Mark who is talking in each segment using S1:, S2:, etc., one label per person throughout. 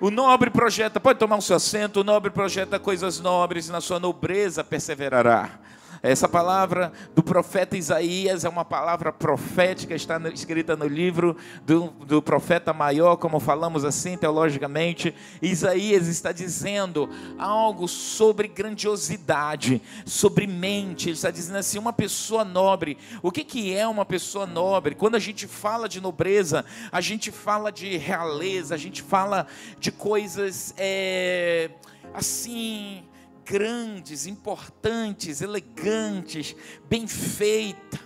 S1: O nobre projeta, pode tomar o seu assento, o nobre projeta coisas nobres, na sua nobreza perseverará. Essa palavra do profeta Isaías é uma palavra profética, está escrita no livro do, do profeta maior, como falamos assim teologicamente. Isaías está dizendo algo sobre grandiosidade, sobre mente. Ele está dizendo assim: uma pessoa nobre. O que, que é uma pessoa nobre? Quando a gente fala de nobreza, a gente fala de realeza, a gente fala de coisas é, assim grandes, importantes, elegantes, bem feita.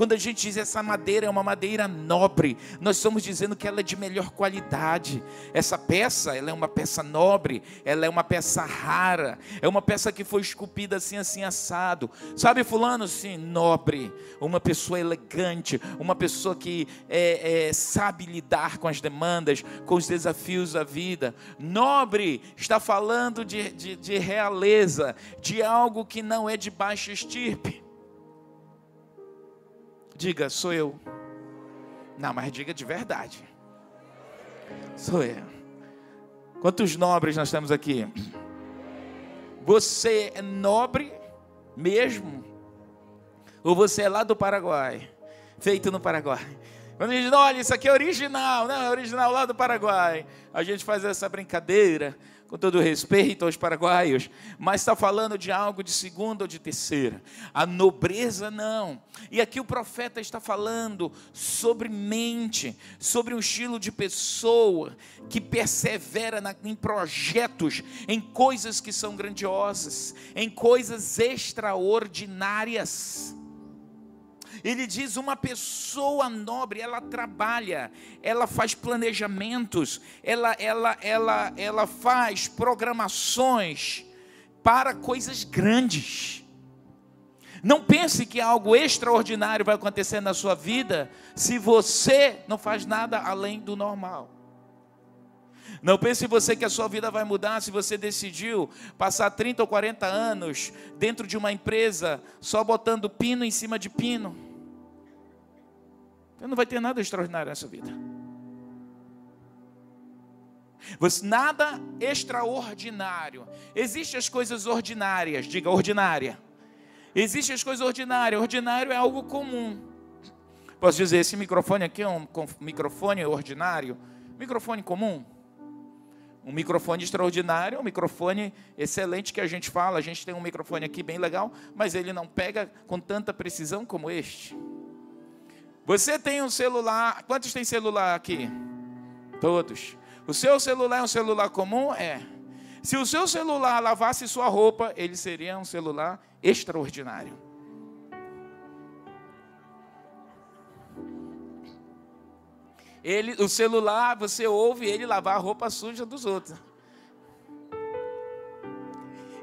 S1: Quando a gente diz essa madeira é uma madeira nobre, nós estamos dizendo que ela é de melhor qualidade. Essa peça, ela é uma peça nobre, ela é uma peça rara, é uma peça que foi esculpida assim, assim, assado. Sabe, fulano, sim, nobre, uma pessoa elegante, uma pessoa que é, é, sabe lidar com as demandas, com os desafios da vida. Nobre está falando de, de, de realeza, de algo que não é de baixa estirpe. Diga, sou eu. Não, mas diga de verdade. Sou eu. Quantos nobres nós temos aqui? Você é nobre mesmo? Ou você é lá do Paraguai? Feito no Paraguai. Quando a gente diz, olha, isso aqui é original, não, é original lá do Paraguai. A gente faz essa brincadeira, com todo respeito aos paraguaios, mas está falando de algo de segunda ou de terceira. A nobreza não. E aqui o profeta está falando sobre mente, sobre um estilo de pessoa que persevera na, em projetos, em coisas que são grandiosas, em coisas extraordinárias. Ele diz: uma pessoa nobre, ela trabalha, ela faz planejamentos, ela, ela, ela, ela faz programações para coisas grandes. Não pense que algo extraordinário vai acontecer na sua vida se você não faz nada além do normal. Não pense você que a sua vida vai mudar se você decidiu passar 30 ou 40 anos dentro de uma empresa só botando pino em cima de pino. Você não vai ter nada extraordinário nessa vida. Nada extraordinário. Existem as coisas ordinárias, diga ordinária. Existem as coisas ordinárias. Ordinário é algo comum. Posso dizer, esse microfone aqui é um microfone ordinário? Microfone comum? Um microfone extraordinário, um microfone excelente que a gente fala. A gente tem um microfone aqui bem legal, mas ele não pega com tanta precisão como este. Você tem um celular. Quantos tem celular aqui? Todos. O seu celular é um celular comum? É. Se o seu celular lavasse sua roupa, ele seria um celular extraordinário. Ele, o celular, você ouve ele lavar a roupa suja dos outros.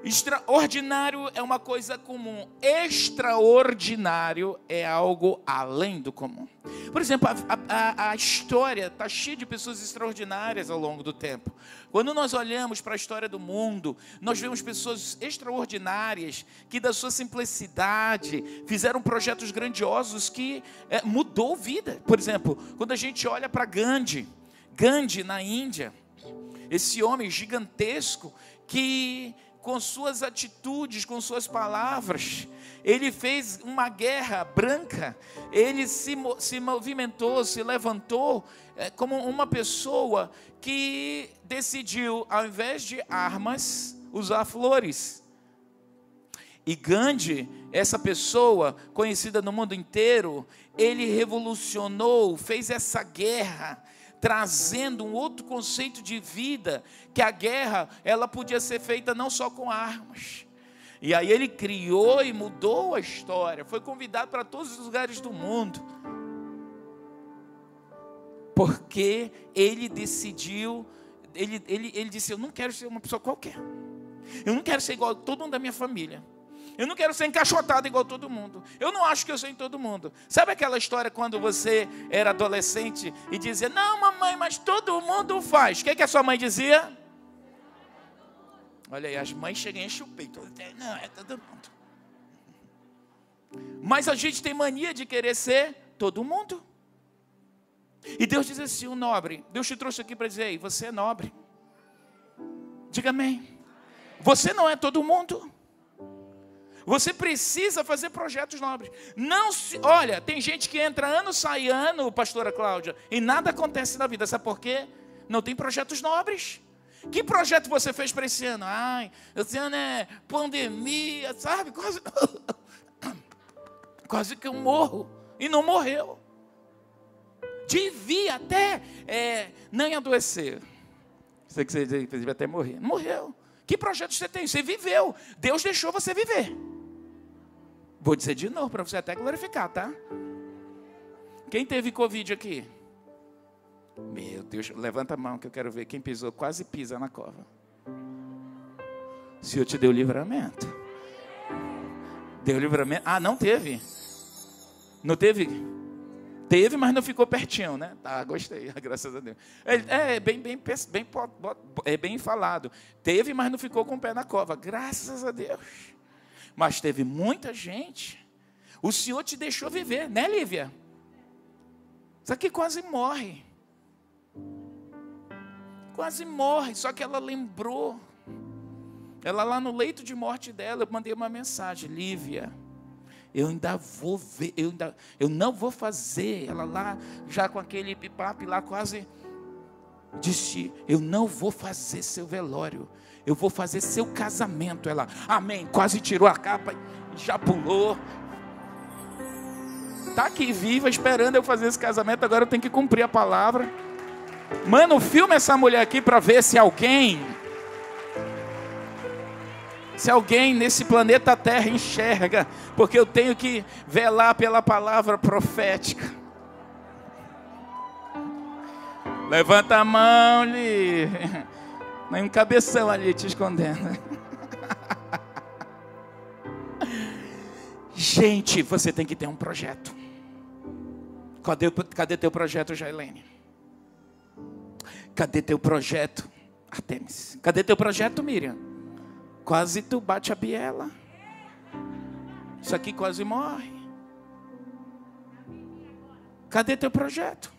S1: Extraordinário é uma coisa comum, extraordinário é algo além do comum. Por exemplo, a, a, a história está cheia de pessoas extraordinárias ao longo do tempo. Quando nós olhamos para a história do mundo, nós vemos pessoas extraordinárias que, da sua simplicidade, fizeram projetos grandiosos que é, mudou vida. Por exemplo, quando a gente olha para Gandhi, Gandhi na Índia, esse homem gigantesco que com suas atitudes, com suas palavras. Ele fez uma guerra branca, ele se, se movimentou, se levantou é, como uma pessoa que decidiu, ao invés de armas, usar flores. E Gandhi, essa pessoa conhecida no mundo inteiro, ele revolucionou, fez essa guerra trazendo um outro conceito de vida, que a guerra, ela podia ser feita não só com armas. E aí ele criou e mudou a história, foi convidado para todos os lugares do mundo. Porque ele decidiu, ele, ele, ele disse: Eu não quero ser uma pessoa qualquer. Eu não quero ser igual a todo mundo da minha família. Eu não quero ser encaixotado igual todo mundo. Eu não acho que eu sou em todo mundo. Sabe aquela história quando você era adolescente e dizia: Não, mamãe, mas todo mundo faz. O que, é que a sua mãe dizia? Olha aí, as mães chegam e enchem o peito. Não, é todo mundo. Mas a gente tem mania de querer ser todo mundo. E Deus diz assim: o nobre. Deus te trouxe aqui para dizer: Ei, você é nobre. Diga amém. Você não é todo mundo. Você precisa fazer projetos nobres. Não se, olha, tem gente que entra ano sai ano, pastora Cláudia, e nada acontece na vida. Sabe por quê? Não tem projetos nobres. Que projeto você fez para esse ano? Ai, esse ano é pandemia, sabe? Quase, quase que eu morro. E não morreu. Devia até é, nem adoecer. Sei que você devia até morrer. Morreu. Que projeto você tem? Você viveu. Deus deixou você viver. Vou dizer de novo para você até glorificar, tá? Quem teve Covid aqui? Meu Deus, levanta a mão que eu quero ver quem pisou, quase pisa na cova. O Senhor te deu livramento. Deu livramento. Ah, não teve. Não teve? Teve, mas não ficou pertinho, né? Tá, gostei, graças a Deus. É, é bem, bem, bem, é bem falado. Teve, mas não ficou com o pé na cova, graças a Deus. Mas teve muita gente. O Senhor te deixou viver, né, Lívia? Isso aqui quase morre. Quase morre, só que ela lembrou. Ela lá no leito de morte dela, eu mandei uma mensagem, Lívia. Eu ainda vou ver, eu, ainda, eu não vou fazer. Ela lá, já com aquele pipape lá, quase disse: Eu não vou fazer seu velório, eu vou fazer seu casamento. Ela, amém. Quase tirou a capa já pulou. Está aqui viva, esperando eu fazer esse casamento. Agora eu tenho que cumprir a palavra. Mano, filma essa mulher aqui para ver se alguém, se alguém nesse planeta Terra enxerga, porque eu tenho que velar pela palavra profética. Levanta a mão ali. Nem um cabeção ali te escondendo. Gente, você tem que ter um projeto. Cadê, cadê teu projeto, Jailene? Cadê teu projeto, Artemis? Cadê teu projeto, Miriam? Quase tu bate a biela. Isso aqui quase morre. Cadê teu projeto?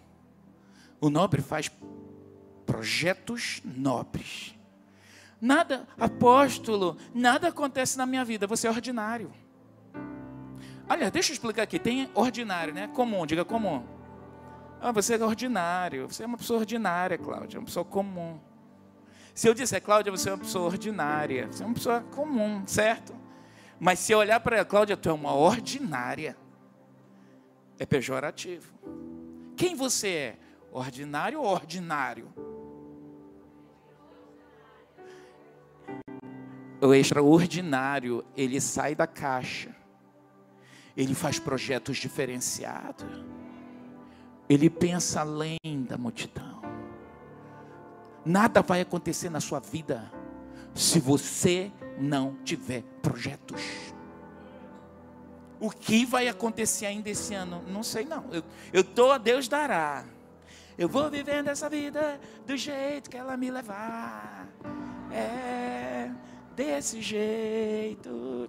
S1: O nobre faz projetos nobres. Nada, apóstolo, nada acontece na minha vida, você é ordinário. Aliás, deixa eu explicar aqui, tem ordinário, né? Comum, diga comum. Ah, você é ordinário, você é uma pessoa ordinária, Cláudia, uma pessoa comum. Se eu disser, Cláudia, você é uma pessoa ordinária, você é uma pessoa comum, certo? Mas se eu olhar para ela, Cláudia, tu é uma ordinária, é pejorativo. Quem você é? Ordinário ou ordinário? O extraordinário, ele sai da caixa. Ele faz projetos diferenciados. Ele pensa além da multidão. Nada vai acontecer na sua vida se você não tiver projetos. O que vai acontecer ainda esse ano? Não sei não. Eu estou a Deus dará. Eu vou vivendo essa vida do jeito que ela me levar. É desse jeito.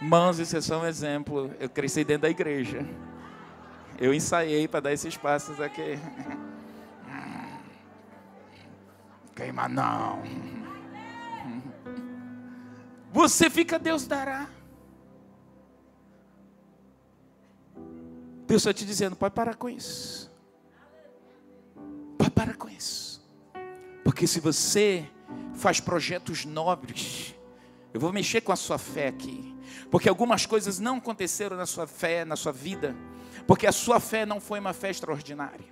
S1: Mãos, isso é só um exemplo. Eu cresci dentro da igreja. Eu ensaiei para dar esses passos aqui. Queima não. Você fica, Deus dará. Deus está te dizendo, pode parar com isso. Pode parar com isso. Porque se você faz projetos nobres, eu vou mexer com a sua fé aqui. Porque algumas coisas não aconteceram na sua fé, na sua vida, porque a sua fé não foi uma fé extraordinária.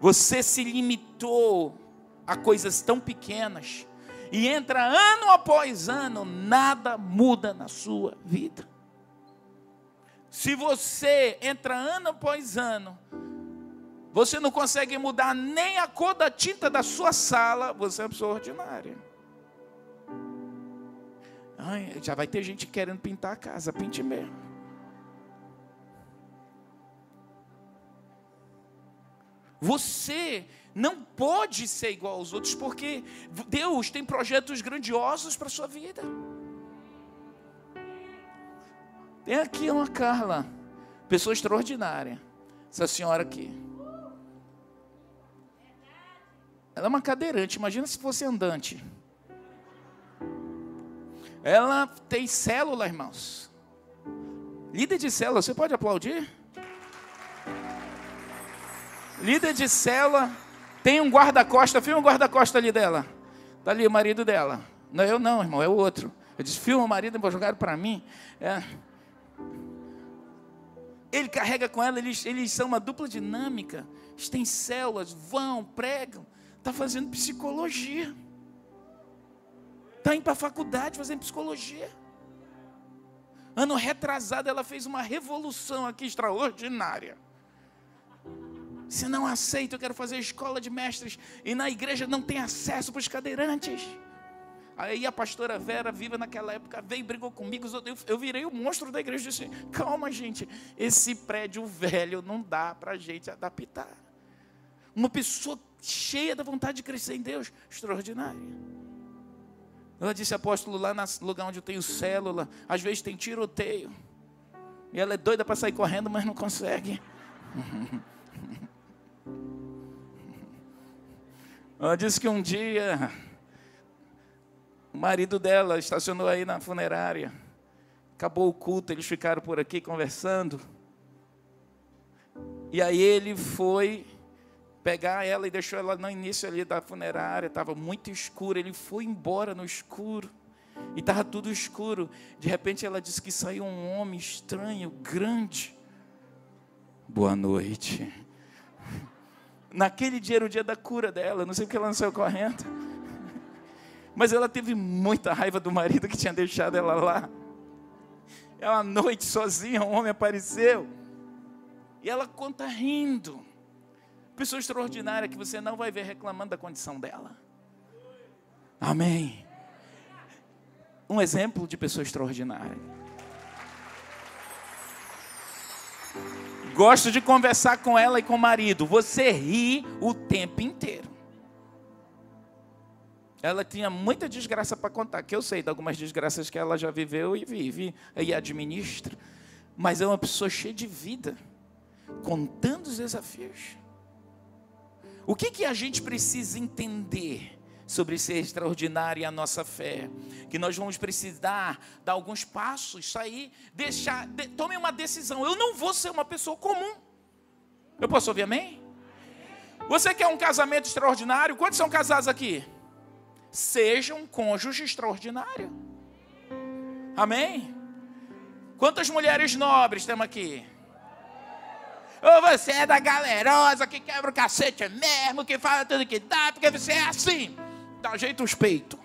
S1: Você se limitou a coisas tão pequenas e entra ano após ano, nada muda na sua vida. Se você entra ano após ano, você não consegue mudar nem a cor da tinta da sua sala, você é uma pessoa ordinária. Ai, já vai ter gente querendo pintar a casa, pinte mesmo. Você não pode ser igual aos outros, porque Deus tem projetos grandiosos para a sua vida. Tem aqui uma Carla, pessoa extraordinária. Essa senhora aqui. Ela é uma cadeirante, imagina se fosse andante. Ela tem célula, irmãos. Líder de célula, você pode aplaudir? Líder de célula, tem um guarda-costa, filma o guarda-costa ali dela. Está ali o marido dela. Não eu não, irmão, é o outro. Eu disse, filma o marido, vou jogar para mim. É. Ele carrega com ela, eles, eles são uma dupla dinâmica. Eles têm células, vão, pregam. Está fazendo psicologia. Está indo para a faculdade fazendo psicologia. Ano retrasado, ela fez uma revolução aqui extraordinária. Se não aceita, eu quero fazer escola de mestres. E na igreja não tem acesso para os cadeirantes. Aí a pastora Vera, viva naquela época, veio e brigou comigo. Eu, virei o monstro da igreja e disse: Calma, gente, esse prédio velho não dá para a gente adaptar. Uma pessoa cheia da vontade de crescer em Deus, extraordinária. Ela disse, apóstolo, lá no lugar onde eu tenho célula, às vezes tem tiroteio. E ela é doida para sair correndo, mas não consegue. Ela disse que um dia o marido dela estacionou aí na funerária. Acabou o culto, eles ficaram por aqui conversando. E aí ele foi pegar ela e deixou ela no início ali da funerária, estava muito escuro. Ele foi embora no escuro. E estava tudo escuro. De repente ela disse que saiu um homem estranho, grande. Boa noite. Naquele dia era o dia da cura dela, não sei porque ela não saiu correndo. Mas ela teve muita raiva do marido que tinha deixado ela lá. Ela, à noite, sozinha, um homem apareceu. E ela conta rindo. Pessoa extraordinária que você não vai ver reclamando da condição dela. Amém. Um exemplo de pessoa extraordinária. Gosto de conversar com ela e com o marido. Você ri o tempo inteiro. Ela tinha muita desgraça para contar, que eu sei de algumas desgraças que ela já viveu e vive e administra. Mas é uma pessoa cheia de vida, contando os desafios. O que, que a gente precisa entender sobre ser extraordinário e a nossa fé? Que nós vamos precisar dar alguns passos, sair, deixar, de, tome uma decisão. Eu não vou ser uma pessoa comum. Eu posso ouvir amém? Você quer um casamento extraordinário? Quantos são casados aqui? Seja um cônjuge extraordinário. Amém? Quantas mulheres nobres temos aqui? Ou você é da galerosa que quebra o cacete mesmo, que fala tudo que dá, porque você é assim. Dá jeito os peitos.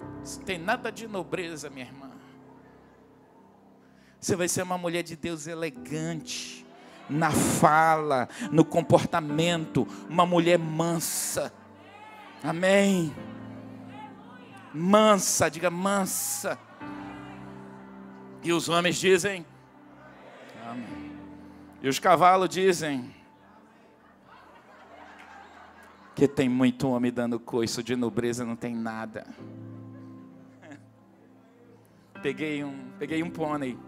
S1: Não tem nada de nobreza, minha irmã. Você vai ser uma mulher de Deus elegante, na fala, no comportamento, uma mulher mansa. Amém. Mansa, diga mansa. E os homens dizem. E os cavalos dizem: Que tem muito homem dando coice, de nobreza não tem nada. Peguei um, peguei um pônei.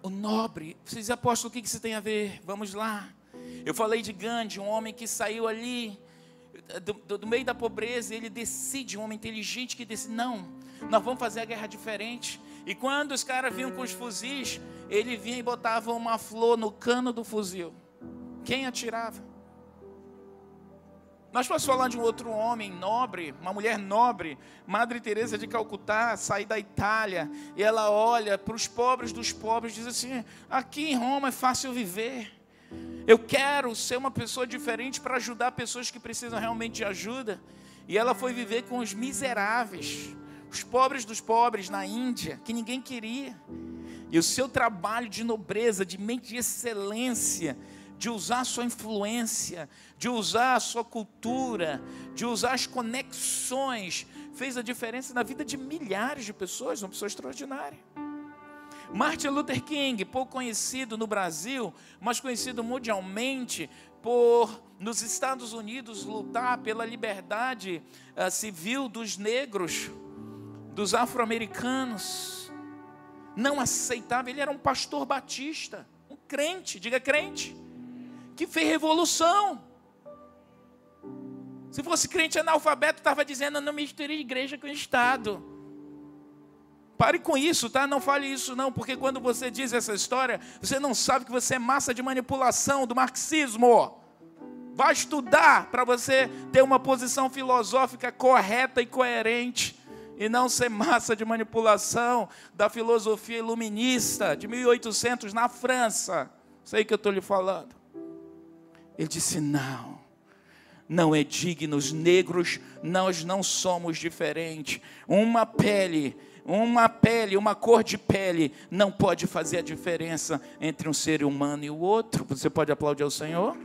S1: O nobre, vocês apostam o que isso tem a ver? Vamos lá. Eu falei de Gandhi, um homem que saiu ali do, do, do, meio da pobreza, ele decide, um homem inteligente que decide, não, nós vamos fazer a guerra diferente. E quando os caras vinham com os fuzis, ele vinha e botava uma flor no cano do fuzil. Quem atirava? Nós vamos falar de um outro homem nobre, uma mulher nobre, Madre Teresa de Calcutá, sai da Itália, e ela olha para os pobres dos pobres e diz assim: aqui em Roma é fácil viver. Eu quero ser uma pessoa diferente para ajudar pessoas que precisam realmente de ajuda. E ela foi viver com os miseráveis, os pobres dos pobres na Índia, que ninguém queria. E o seu trabalho de nobreza, de mente de excelência, de usar a sua influência, de usar a sua cultura, de usar as conexões, fez a diferença na vida de milhares de pessoas, uma pessoa extraordinária. Martin Luther King, pouco conhecido no Brasil, mas conhecido mundialmente por nos Estados Unidos lutar pela liberdade uh, civil dos negros, dos afro-americanos. Não aceitava, ele era um pastor batista, um crente, diga crente, que fez revolução. Se fosse crente analfabeto, estava dizendo: não misture igreja com Estado. Pare com isso, tá? Não fale isso não, porque quando você diz essa história, você não sabe que você é massa de manipulação do marxismo. Vai estudar para você ter uma posição filosófica correta e coerente e não ser massa de manipulação da filosofia iluminista de 1800 na França. Sei que eu estou lhe falando. Ele disse: não, não é digno, os negros, nós não somos diferentes. Uma pele, uma pele, uma cor de pele não pode fazer a diferença entre um ser humano e o outro. Você pode aplaudir ao Senhor?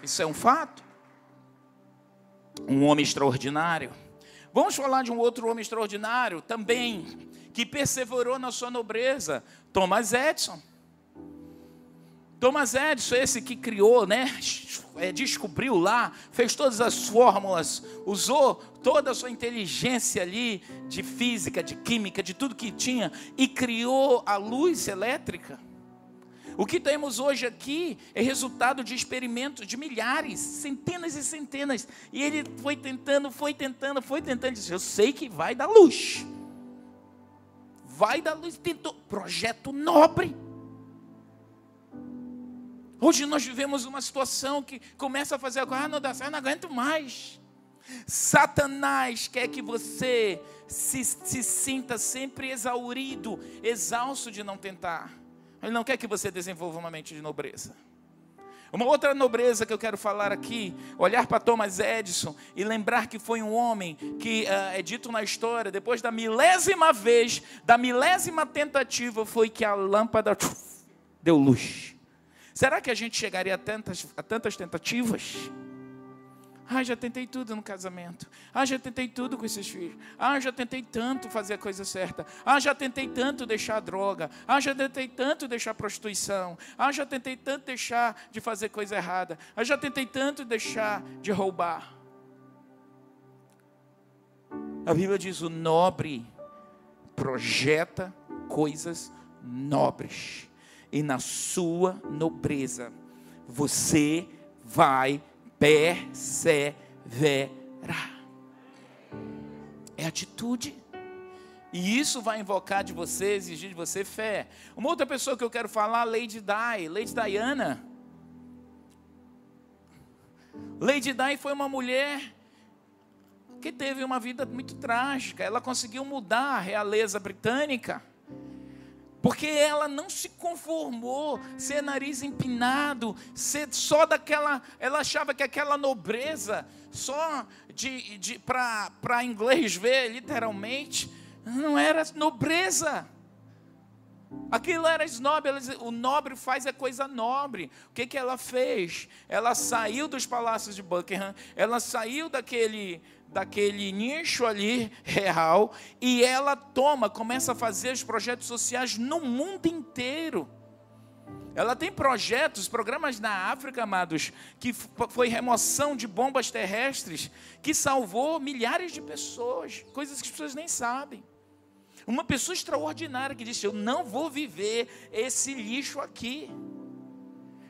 S1: Isso é um fato um homem extraordinário. Vamos falar de um outro homem extraordinário também, que perseverou na sua nobreza, Thomas Edison. Thomas Edison, esse que criou, né, é, descobriu lá, fez todas as fórmulas, usou toda a sua inteligência ali de física, de química, de tudo que tinha e criou a luz elétrica. O que temos hoje aqui é resultado de experimentos de milhares, centenas e centenas. E ele foi tentando, foi tentando, foi tentando. Disse, eu sei que vai dar luz. Vai dar luz. Tentou. Projeto nobre. Hoje nós vivemos uma situação que começa a fazer agora, ah, não dá certo, não aguento mais. Satanás quer que você se, se sinta sempre exaurido, exausto de não tentar. Ele não quer que você desenvolva uma mente de nobreza. Uma outra nobreza que eu quero falar aqui, olhar para Thomas Edison e lembrar que foi um homem que uh, é dito na história, depois da milésima vez, da milésima tentativa, foi que a lâmpada deu luz. Será que a gente chegaria a tantas, a tantas tentativas? Ah, já tentei tudo no casamento. Ah, já tentei tudo com esses filhos. Ah, já tentei tanto fazer a coisa certa. Ah, já tentei tanto deixar a droga. Ah, já tentei tanto deixar a prostituição. Ah, já tentei tanto deixar de fazer coisa errada. Ah, já tentei tanto deixar de roubar. A Bíblia diz: o nobre projeta coisas nobres. E na sua nobreza, você vai perseverar. É atitude. E isso vai invocar de você, exigir de você fé. Uma outra pessoa que eu quero falar, Lady Di, Lady Diana. Lady Di foi uma mulher que teve uma vida muito trágica. Ela conseguiu mudar a realeza britânica. Porque ela não se conformou ser nariz empinado, ser só daquela. Ela achava que aquela nobreza, só de, de para inglês ver literalmente, não era nobreza. Aquilo era snob, o nobre faz a coisa nobre. O que, que ela fez? Ela saiu dos palácios de Buckingham, ela saiu daquele, daquele nicho ali real e ela toma, começa a fazer os projetos sociais no mundo inteiro. Ela tem projetos, programas na África, amados, que foi remoção de bombas terrestres, que salvou milhares de pessoas, coisas que as pessoas nem sabem. Uma pessoa extraordinária que disse: Eu não vou viver esse lixo aqui.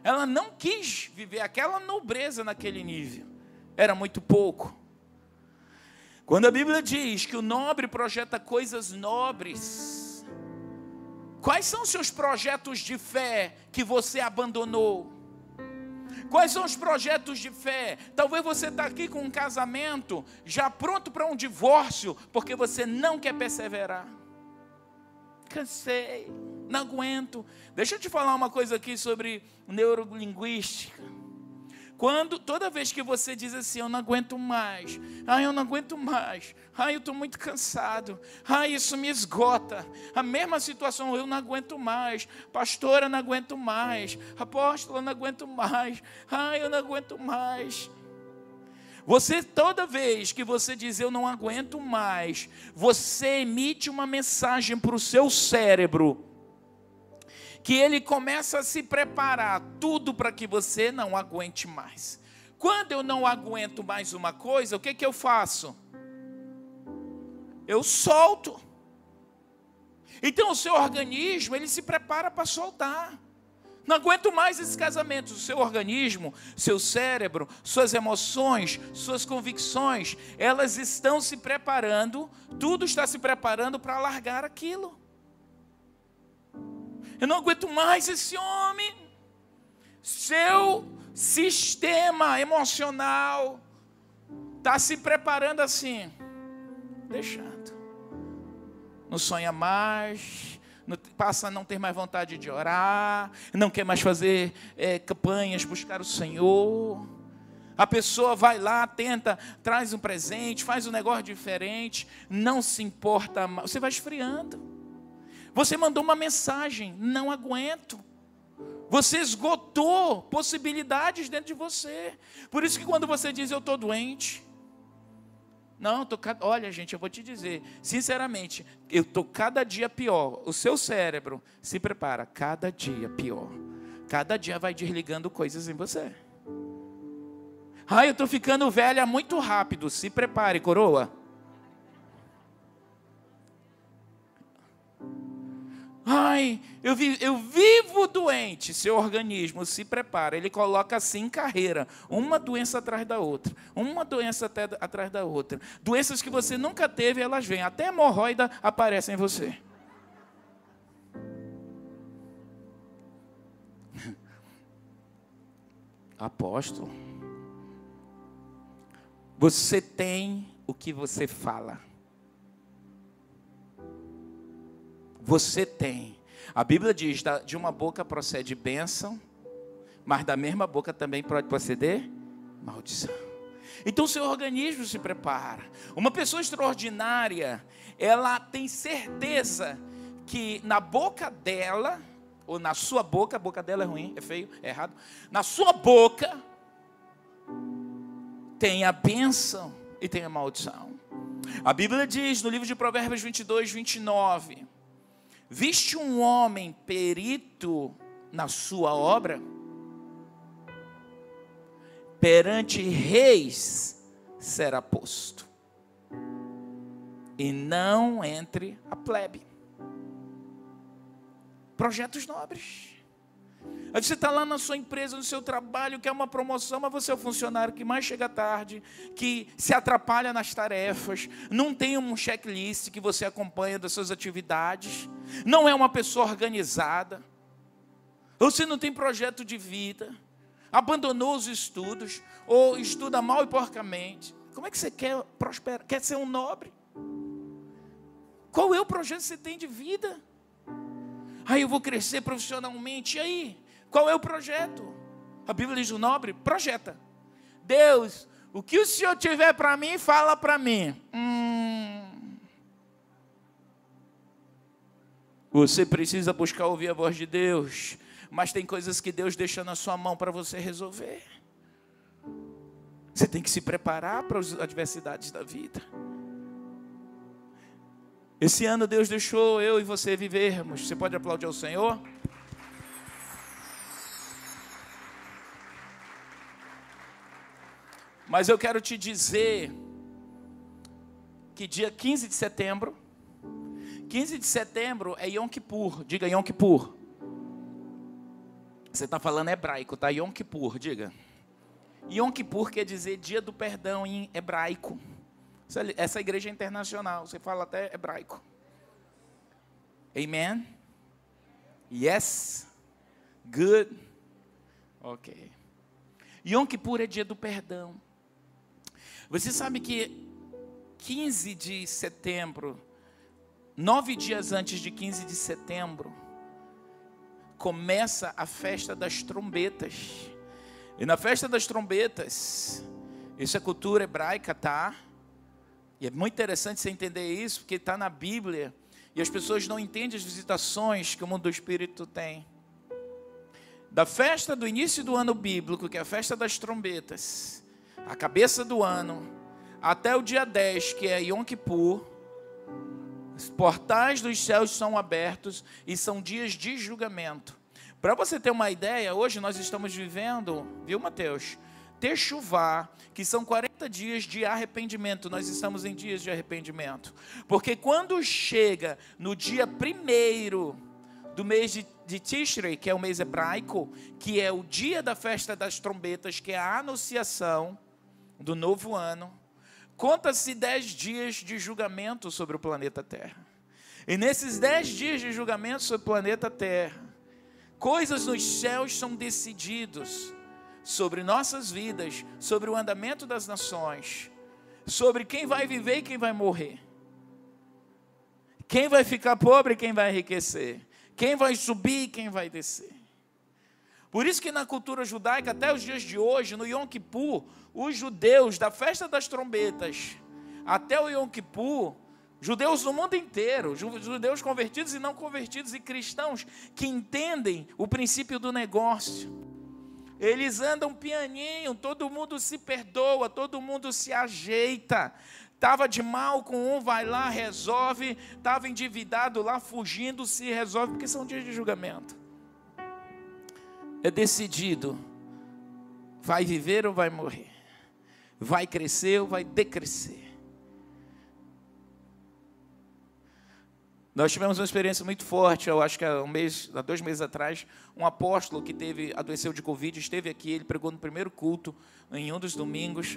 S1: Ela não quis viver aquela nobreza naquele nível, era muito pouco. Quando a Bíblia diz que o nobre projeta coisas nobres, quais são os seus projetos de fé que você abandonou? Quais são os projetos de fé? Talvez você está aqui com um casamento já pronto para um divórcio, porque você não quer perseverar. Cansei, não aguento. Deixa eu te falar uma coisa aqui sobre neurolinguística. Quando toda vez que você diz assim, eu não aguento mais, ai, eu não aguento mais, ai, eu estou muito cansado, ai, isso me esgota. A mesma situação, eu não aguento mais, pastora, não aguento mais, apóstolo, eu não aguento mais, ai, eu não aguento mais. Você, toda vez que você diz eu não aguento mais, você emite uma mensagem para o seu cérebro que ele começa a se preparar tudo para que você não aguente mais. Quando eu não aguento mais uma coisa, o que, que eu faço? Eu solto. Então o seu organismo, ele se prepara para soltar. Não aguento mais esses casamentos. O seu organismo, seu cérebro, suas emoções, suas convicções, elas estão se preparando, tudo está se preparando para largar aquilo. Eu não aguento mais esse homem. Seu sistema emocional está se preparando assim, deixando. Não sonha mais, não, passa a não ter mais vontade de orar, não quer mais fazer é, campanhas, buscar o Senhor. A pessoa vai lá, tenta, traz um presente, faz um negócio diferente, não se importa mais. Você vai esfriando. Você mandou uma mensagem, não aguento. Você esgotou possibilidades dentro de você. Por isso que quando você diz eu estou doente, não, tô, olha gente, eu vou te dizer, sinceramente, eu estou cada dia pior. O seu cérebro se prepara, cada dia pior. Cada dia vai desligando coisas em você. Ah, eu estou ficando velha muito rápido. Se prepare, coroa. Ai, eu, vi, eu vivo doente. Seu organismo se prepara, ele coloca assim carreira, uma doença atrás da outra, uma doença até, atrás da outra. Doenças que você nunca teve, elas vêm. Até hemorroida aparece em você. Apóstolo, você tem o que você fala. Você tem. A Bíblia diz: de uma boca procede bênção, mas da mesma boca também pode proceder maldição. Então seu organismo se prepara. Uma pessoa extraordinária, ela tem certeza que na boca dela, ou na sua boca, a boca dela é ruim, é feio, é errado. Na sua boca tem a bênção e tem a maldição. A Bíblia diz no livro de Provérbios 22, 29 Viste um homem perito na sua obra? Perante reis será posto, e não entre a plebe. Projetos nobres. Aí você está lá na sua empresa, no seu trabalho, quer uma promoção, mas você é o funcionário que mais chega tarde, que se atrapalha nas tarefas, não tem um checklist que você acompanha das suas atividades, não é uma pessoa organizada, você não tem projeto de vida, abandonou os estudos, ou estuda mal e porcamente. Como é que você quer prosperar? Quer ser um nobre? Qual é o projeto que você tem de vida? Aí eu vou crescer profissionalmente. E aí? Qual é o projeto? A Bíblia diz o nobre, projeta. Deus, o que o Senhor tiver para mim, fala para mim. Hum. Você precisa buscar ouvir a voz de Deus, mas tem coisas que Deus deixa na sua mão para você resolver. Você tem que se preparar para as adversidades da vida. Esse ano Deus deixou eu e você vivermos. Você pode aplaudir ao Senhor? Mas eu quero te dizer que dia 15 de setembro, 15 de setembro é Yom Kippur, diga Yom Kippur. Você está falando hebraico, tá? Yom Kippur, diga. Yom Kippur quer dizer dia do perdão em hebraico. Essa igreja é internacional, você fala até hebraico. Amen? Yes? Good? Ok. Yom Kippur é dia do perdão. Você sabe que 15 de setembro, nove dias antes de 15 de setembro, começa a festa das trombetas. E na festa das trombetas, isso é cultura hebraica, tá? E é muito interessante você entender isso, porque está na Bíblia. E as pessoas não entendem as visitações que o mundo do Espírito tem. Da festa do início do ano bíblico, que é a festa das trombetas, a cabeça do ano, até o dia 10, que é Yom Kippur, os portais dos céus são abertos e são dias de julgamento. Para você ter uma ideia, hoje nós estamos vivendo, viu, Mateus? Techuvá, que são 40 dias de arrependimento. Nós estamos em dias de arrependimento. Porque quando chega no dia primeiro do mês de, de Tishrei, que é o mês hebraico, que é o dia da festa das trombetas, que é a anunciação do novo ano, conta-se dez dias de julgamento sobre o planeta Terra. E nesses dez dias de julgamento sobre o planeta Terra, coisas nos céus são decididos sobre nossas vidas, sobre o andamento das nações, sobre quem vai viver e quem vai morrer. Quem vai ficar pobre e quem vai enriquecer. Quem vai subir e quem vai descer. Por isso que na cultura judaica, até os dias de hoje, no Yom Kippur, os judeus da festa das trombetas até o Yom Kippur, judeus do mundo inteiro, judeus convertidos e não convertidos e cristãos que entendem o princípio do negócio. Eles andam pianinho, todo mundo se perdoa, todo mundo se ajeita. Estava de mal com um, vai lá, resolve. Estava endividado lá, fugindo, se resolve, porque são dias de julgamento. É decidido: vai viver ou vai morrer? Vai crescer ou vai decrescer? Nós tivemos uma experiência muito forte, eu acho que há um mês, há dois meses atrás, um apóstolo que teve, adoeceu de Covid, esteve aqui, ele pregou no primeiro culto, em um dos domingos.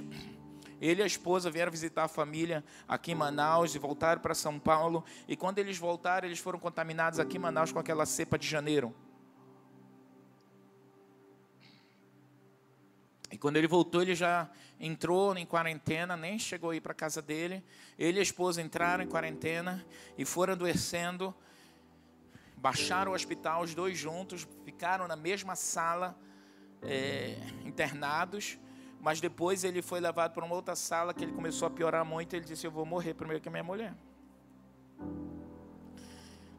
S1: Ele e a esposa vieram visitar a família aqui em Manaus e voltaram para São Paulo. E quando eles voltaram, eles foram contaminados aqui em Manaus com aquela cepa de janeiro. E quando ele voltou, ele já entrou em quarentena, nem chegou a ir para a casa dele. Ele e a esposa entraram em quarentena e foram adoecendo. Baixaram o hospital, os dois juntos, ficaram na mesma sala, é, internados. Mas depois ele foi levado para uma outra sala que ele começou a piorar muito. Ele disse: Eu vou morrer primeiro que a minha mulher.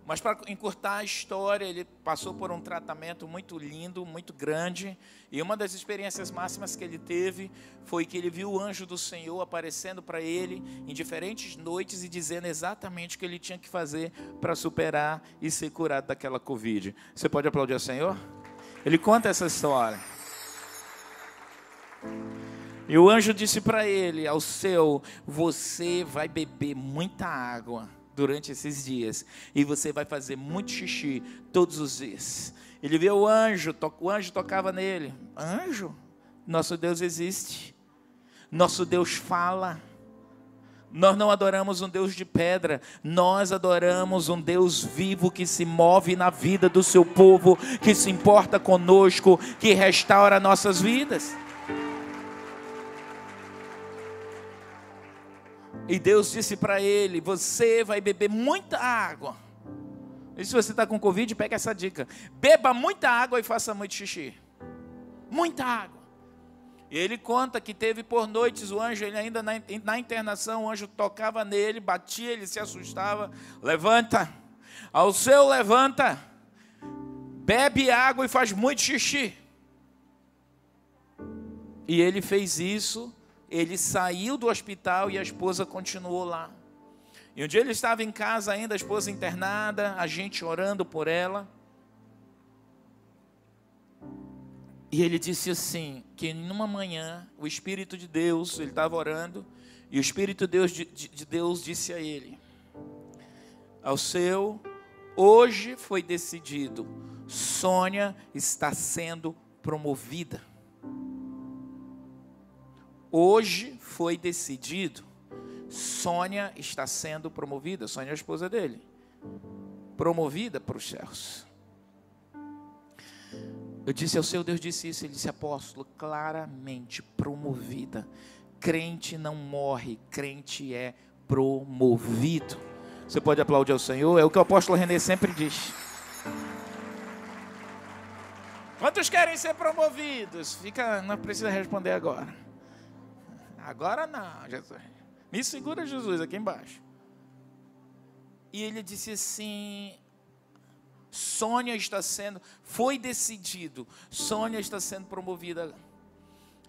S1: Mas para encurtar a história, ele passou por um tratamento muito lindo, muito grande. E uma das experiências máximas que ele teve foi que ele viu o anjo do Senhor aparecendo para ele em diferentes noites e dizendo exatamente o que ele tinha que fazer para superar e ser curado daquela Covid. Você pode aplaudir ao Senhor? Ele conta essa história. E o anjo disse para ele: Ao seu, você vai beber muita água durante esses dias. E você vai fazer muito xixi todos os dias. Ele vê o anjo, o anjo tocava nele. Anjo? Nosso Deus existe. Nosso Deus fala. Nós não adoramos um Deus de pedra, nós adoramos um Deus vivo que se move na vida do seu povo, que se importa conosco, que restaura nossas vidas. E Deus disse para ele: Você vai beber muita água. E se você está com Covid, pega essa dica: beba muita água e faça muito xixi. Muita água. E ele conta que teve por noites o anjo, ele ainda na, na internação, o anjo tocava nele, batia, ele se assustava. Levanta, ao seu levanta, bebe água e faz muito xixi. E ele fez isso ele saiu do hospital e a esposa continuou lá. E um dia ele estava em casa ainda, a esposa internada, a gente orando por ela. E ele disse assim: que numa manhã, o Espírito de Deus, ele estava orando, e o Espírito de Deus, de, de Deus disse a ele: Ao seu, hoje foi decidido, Sônia está sendo promovida. Hoje foi decidido. Sônia está sendo promovida. Sônia é a esposa dele. Promovida para os céus. Eu disse ao seu Deus disse isso, ele disse apóstolo, claramente promovida. Crente não morre, crente é promovido. Você pode aplaudir ao Senhor, é o que o apóstolo René sempre diz. Quantos querem ser promovidos? Fica, não precisa responder agora. Agora não, Jesus. Me segura, Jesus, aqui embaixo. E ele disse assim: Sônia está sendo, foi decidido, Sônia está sendo promovida.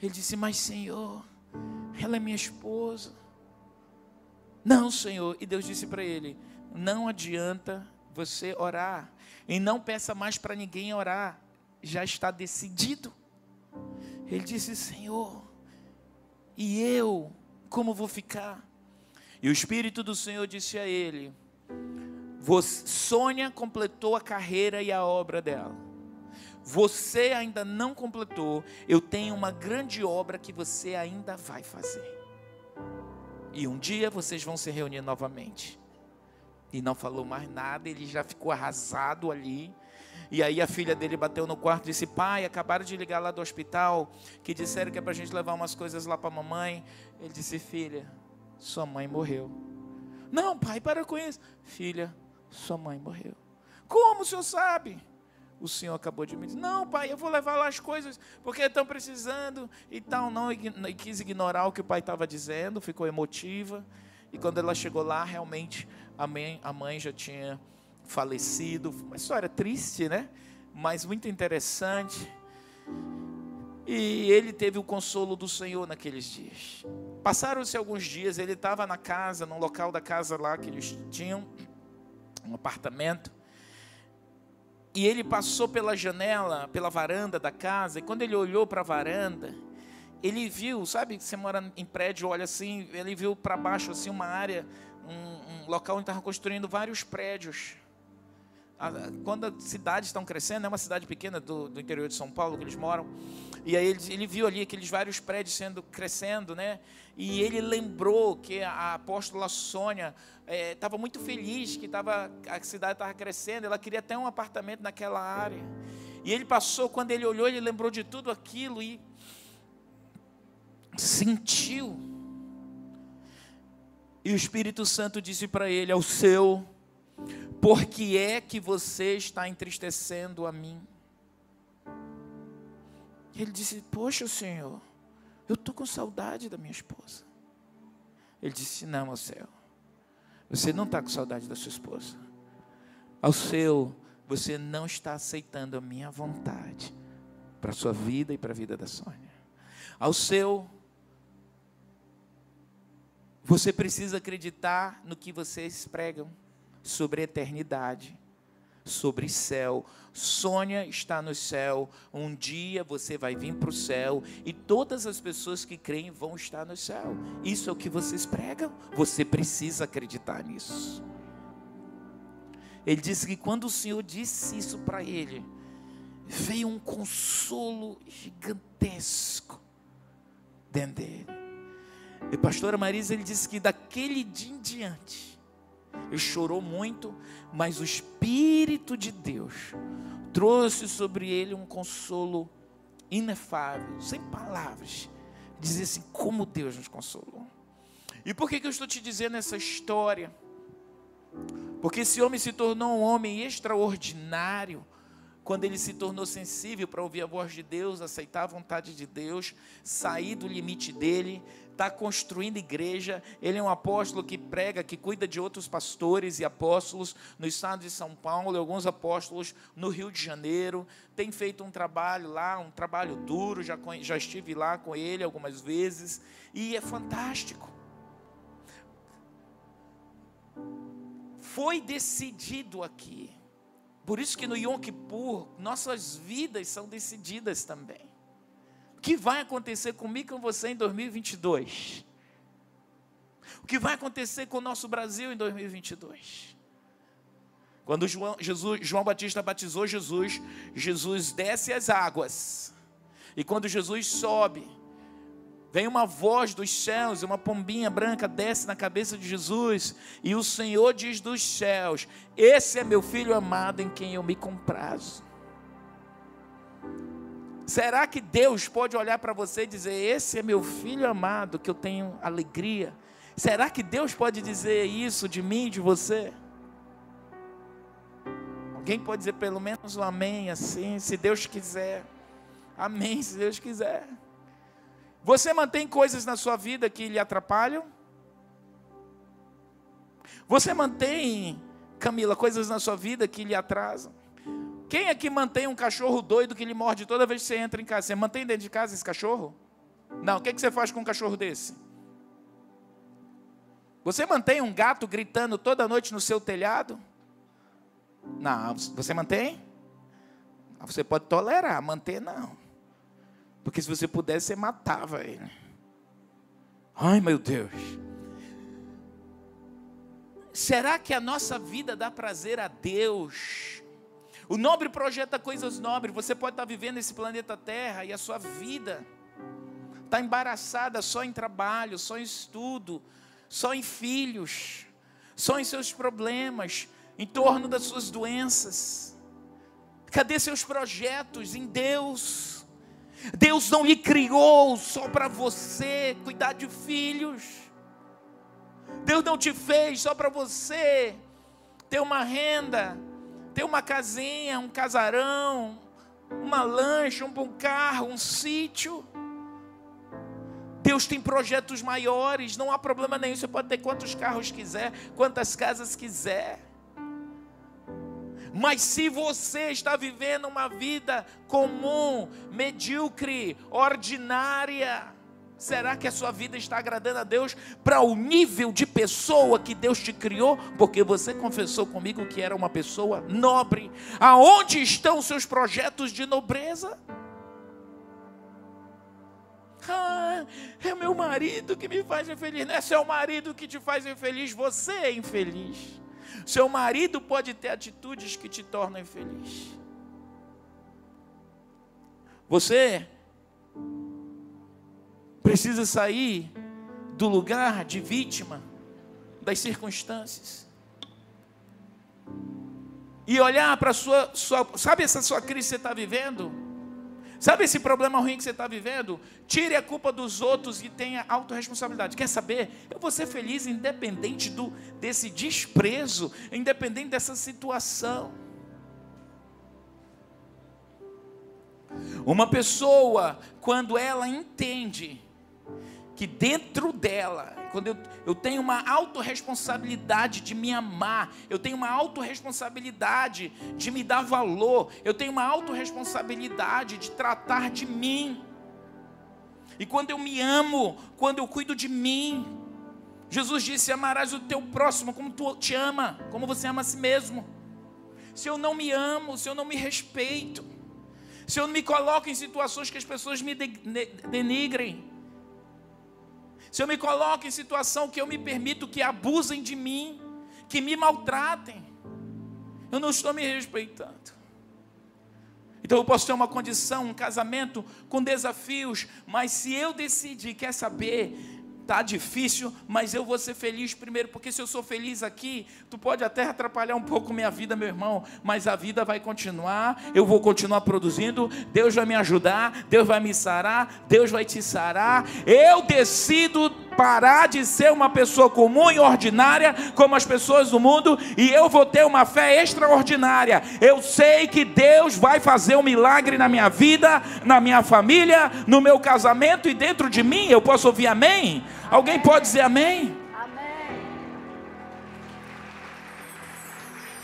S1: Ele disse: Mas Senhor, ela é minha esposa. Não, Senhor. E Deus disse para ele: Não adianta você orar. E não peça mais para ninguém orar. Já está decidido. Ele disse: Senhor, e eu, como vou ficar? E o Espírito do Senhor disse a ele: Sônia completou a carreira e a obra dela. Você ainda não completou. Eu tenho uma grande obra que você ainda vai fazer. E um dia vocês vão se reunir novamente. E não falou mais nada, ele já ficou arrasado ali. E aí a filha dele bateu no quarto e disse: Pai, acabaram de ligar lá do hospital, que disseram que é para a gente levar umas coisas lá para a mamãe. Ele disse: Filha, sua mãe morreu. Não, pai, para com isso. Filha, sua mãe morreu. Como o senhor sabe? O senhor acabou de me dizer: Não, pai, eu vou levar lá as coisas, porque estão precisando e tal. Não, e quis ignorar o que o pai estava dizendo, ficou emotiva. E quando ela chegou lá, realmente a mãe, a mãe já tinha falecido. Uma história triste, né? Mas muito interessante. E ele teve o consolo do Senhor naqueles dias. Passaram-se alguns dias, ele estava na casa, no local da casa lá que eles tinham, um apartamento. E ele passou pela janela, pela varanda da casa, e quando ele olhou para a varanda, ele viu, sabe, você mora em prédio, olha assim, ele viu para baixo assim uma área, um, um local onde estavam construindo vários prédios quando as cidades estão crescendo, é uma cidade pequena do, do, interior de São Paulo que eles moram, e aí ele, ele, viu ali aqueles vários prédios sendo crescendo, né? E ele lembrou que a apóstola Sônia estava é, muito feliz que tava, a cidade estava crescendo, ela queria ter um apartamento naquela área. E ele passou, quando ele olhou, ele lembrou de tudo aquilo e sentiu. E o Espírito Santo disse para ele: ao seu por que é que você está entristecendo a mim? Ele disse: Poxa, Senhor, eu estou com saudade da minha esposa. Ele disse: Não, céu, você não está com saudade da sua esposa. Ao seu, você não está aceitando a minha vontade para a sua vida e para a vida da Sônia. Ao seu, você precisa acreditar no que vocês pregam sobre eternidade, sobre céu. Sônia está no céu. Um dia você vai vir para o céu e todas as pessoas que creem vão estar no céu. Isso é o que vocês pregam. Você precisa acreditar nisso. Ele disse que quando o Senhor disse isso para ele, veio um consolo gigantesco dentro dele. E pastora Marisa, ele disse que daquele dia em diante, ele chorou muito, mas o Espírito de Deus trouxe sobre ele um consolo inefável, sem palavras. Dizer assim, como Deus nos consolou. E por que, que eu estou te dizendo essa história? Porque esse homem se tornou um homem extraordinário quando ele se tornou sensível para ouvir a voz de Deus, aceitar a vontade de Deus, sair do limite dele, está construindo igreja. Ele é um apóstolo que prega, que cuida de outros pastores e apóstolos no estado de São Paulo, e alguns apóstolos no Rio de Janeiro. Tem feito um trabalho lá, um trabalho duro. Já, já estive lá com ele algumas vezes e é fantástico. Foi decidido aqui. Por isso que no Yom Kippur, nossas vidas são decididas também que vai acontecer comigo e com você em 2022? O que vai acontecer com o nosso Brasil em 2022? Quando João, Jesus, João Batista batizou Jesus, Jesus desce as águas. E quando Jesus sobe, vem uma voz dos céus, uma pombinha branca desce na cabeça de Jesus, e o Senhor diz dos céus: Esse é meu filho amado em quem eu me comprazo. Será que Deus pode olhar para você e dizer: Esse é meu filho amado, que eu tenho alegria? Será que Deus pode dizer isso de mim, de você? Alguém pode dizer pelo menos um amém assim, se Deus quiser. Amém, se Deus quiser. Você mantém coisas na sua vida que lhe atrapalham? Você mantém, Camila, coisas na sua vida que lhe atrasam? Quem aqui mantém um cachorro doido que lhe morde toda vez que você entra em casa? Você mantém dentro de casa esse cachorro? Não, o que, que você faz com um cachorro desse? Você mantém um gato gritando toda noite no seu telhado? Não, você mantém? Você pode tolerar, manter não. Porque se você pudesse, você matava ele. Ai meu Deus. será que a nossa vida dá prazer a Deus? O nobre projeta coisas nobres. Você pode estar vivendo esse planeta Terra e a sua vida está embaraçada só em trabalho, só em estudo, só em filhos, só em seus problemas, em torno das suas doenças. Cadê seus projetos em Deus? Deus não lhe criou só para você cuidar de filhos. Deus não te fez só para você ter uma renda, ter uma casinha, um casarão, uma lancha, um bom carro, um sítio. Deus tem projetos maiores, não há problema nenhum. Você pode ter quantos carros quiser, quantas casas quiser. Mas se você está vivendo uma vida comum, medíocre, ordinária, será que a sua vida está agradando a Deus para o nível de pessoa que Deus te criou? Porque você confessou comigo que era uma pessoa nobre. Aonde estão seus projetos de nobreza? Ah, é meu marido que me faz infeliz. Não é seu marido que te faz infeliz, você é infeliz. Seu marido pode ter atitudes que te tornam infeliz. Você precisa sair do lugar de vítima das circunstâncias e olhar para a sua, sua. Sabe essa sua crise que você está vivendo? Sabe esse problema ruim que você está vivendo? Tire a culpa dos outros e tenha autorresponsabilidade. Quer saber? Eu vou ser feliz independente do, desse desprezo, independente dessa situação. Uma pessoa, quando ela entende que dentro dela, quando eu, eu tenho uma autorresponsabilidade de me amar, eu tenho uma autorresponsabilidade de me dar valor, eu tenho uma autorresponsabilidade de tratar de mim. E quando eu me amo, quando eu cuido de mim, Jesus disse: Amarás o teu próximo como tu te ama, como você ama a si mesmo. Se eu não me amo, se eu não me respeito, se eu não me coloco em situações que as pessoas me denigrem, se eu me coloco em situação que eu me permito que abusem de mim, que me maltratem, eu não estou me respeitando. Então eu posso ter uma condição, um casamento com desafios, mas se eu decidir, quer saber, Tá difícil, mas eu vou ser feliz primeiro, porque se eu sou feliz aqui, tu pode até atrapalhar um pouco minha vida, meu irmão, mas a vida vai continuar, eu vou continuar produzindo, Deus vai me ajudar, Deus vai me sarar, Deus vai te sarar. Eu decido parar de ser uma pessoa comum e ordinária como as pessoas do mundo e eu vou ter uma fé extraordinária. Eu sei que Deus vai fazer um milagre na minha vida, na minha família, no meu casamento e dentro de mim. Eu posso ouvir amém? Alguém pode dizer amém? Amém.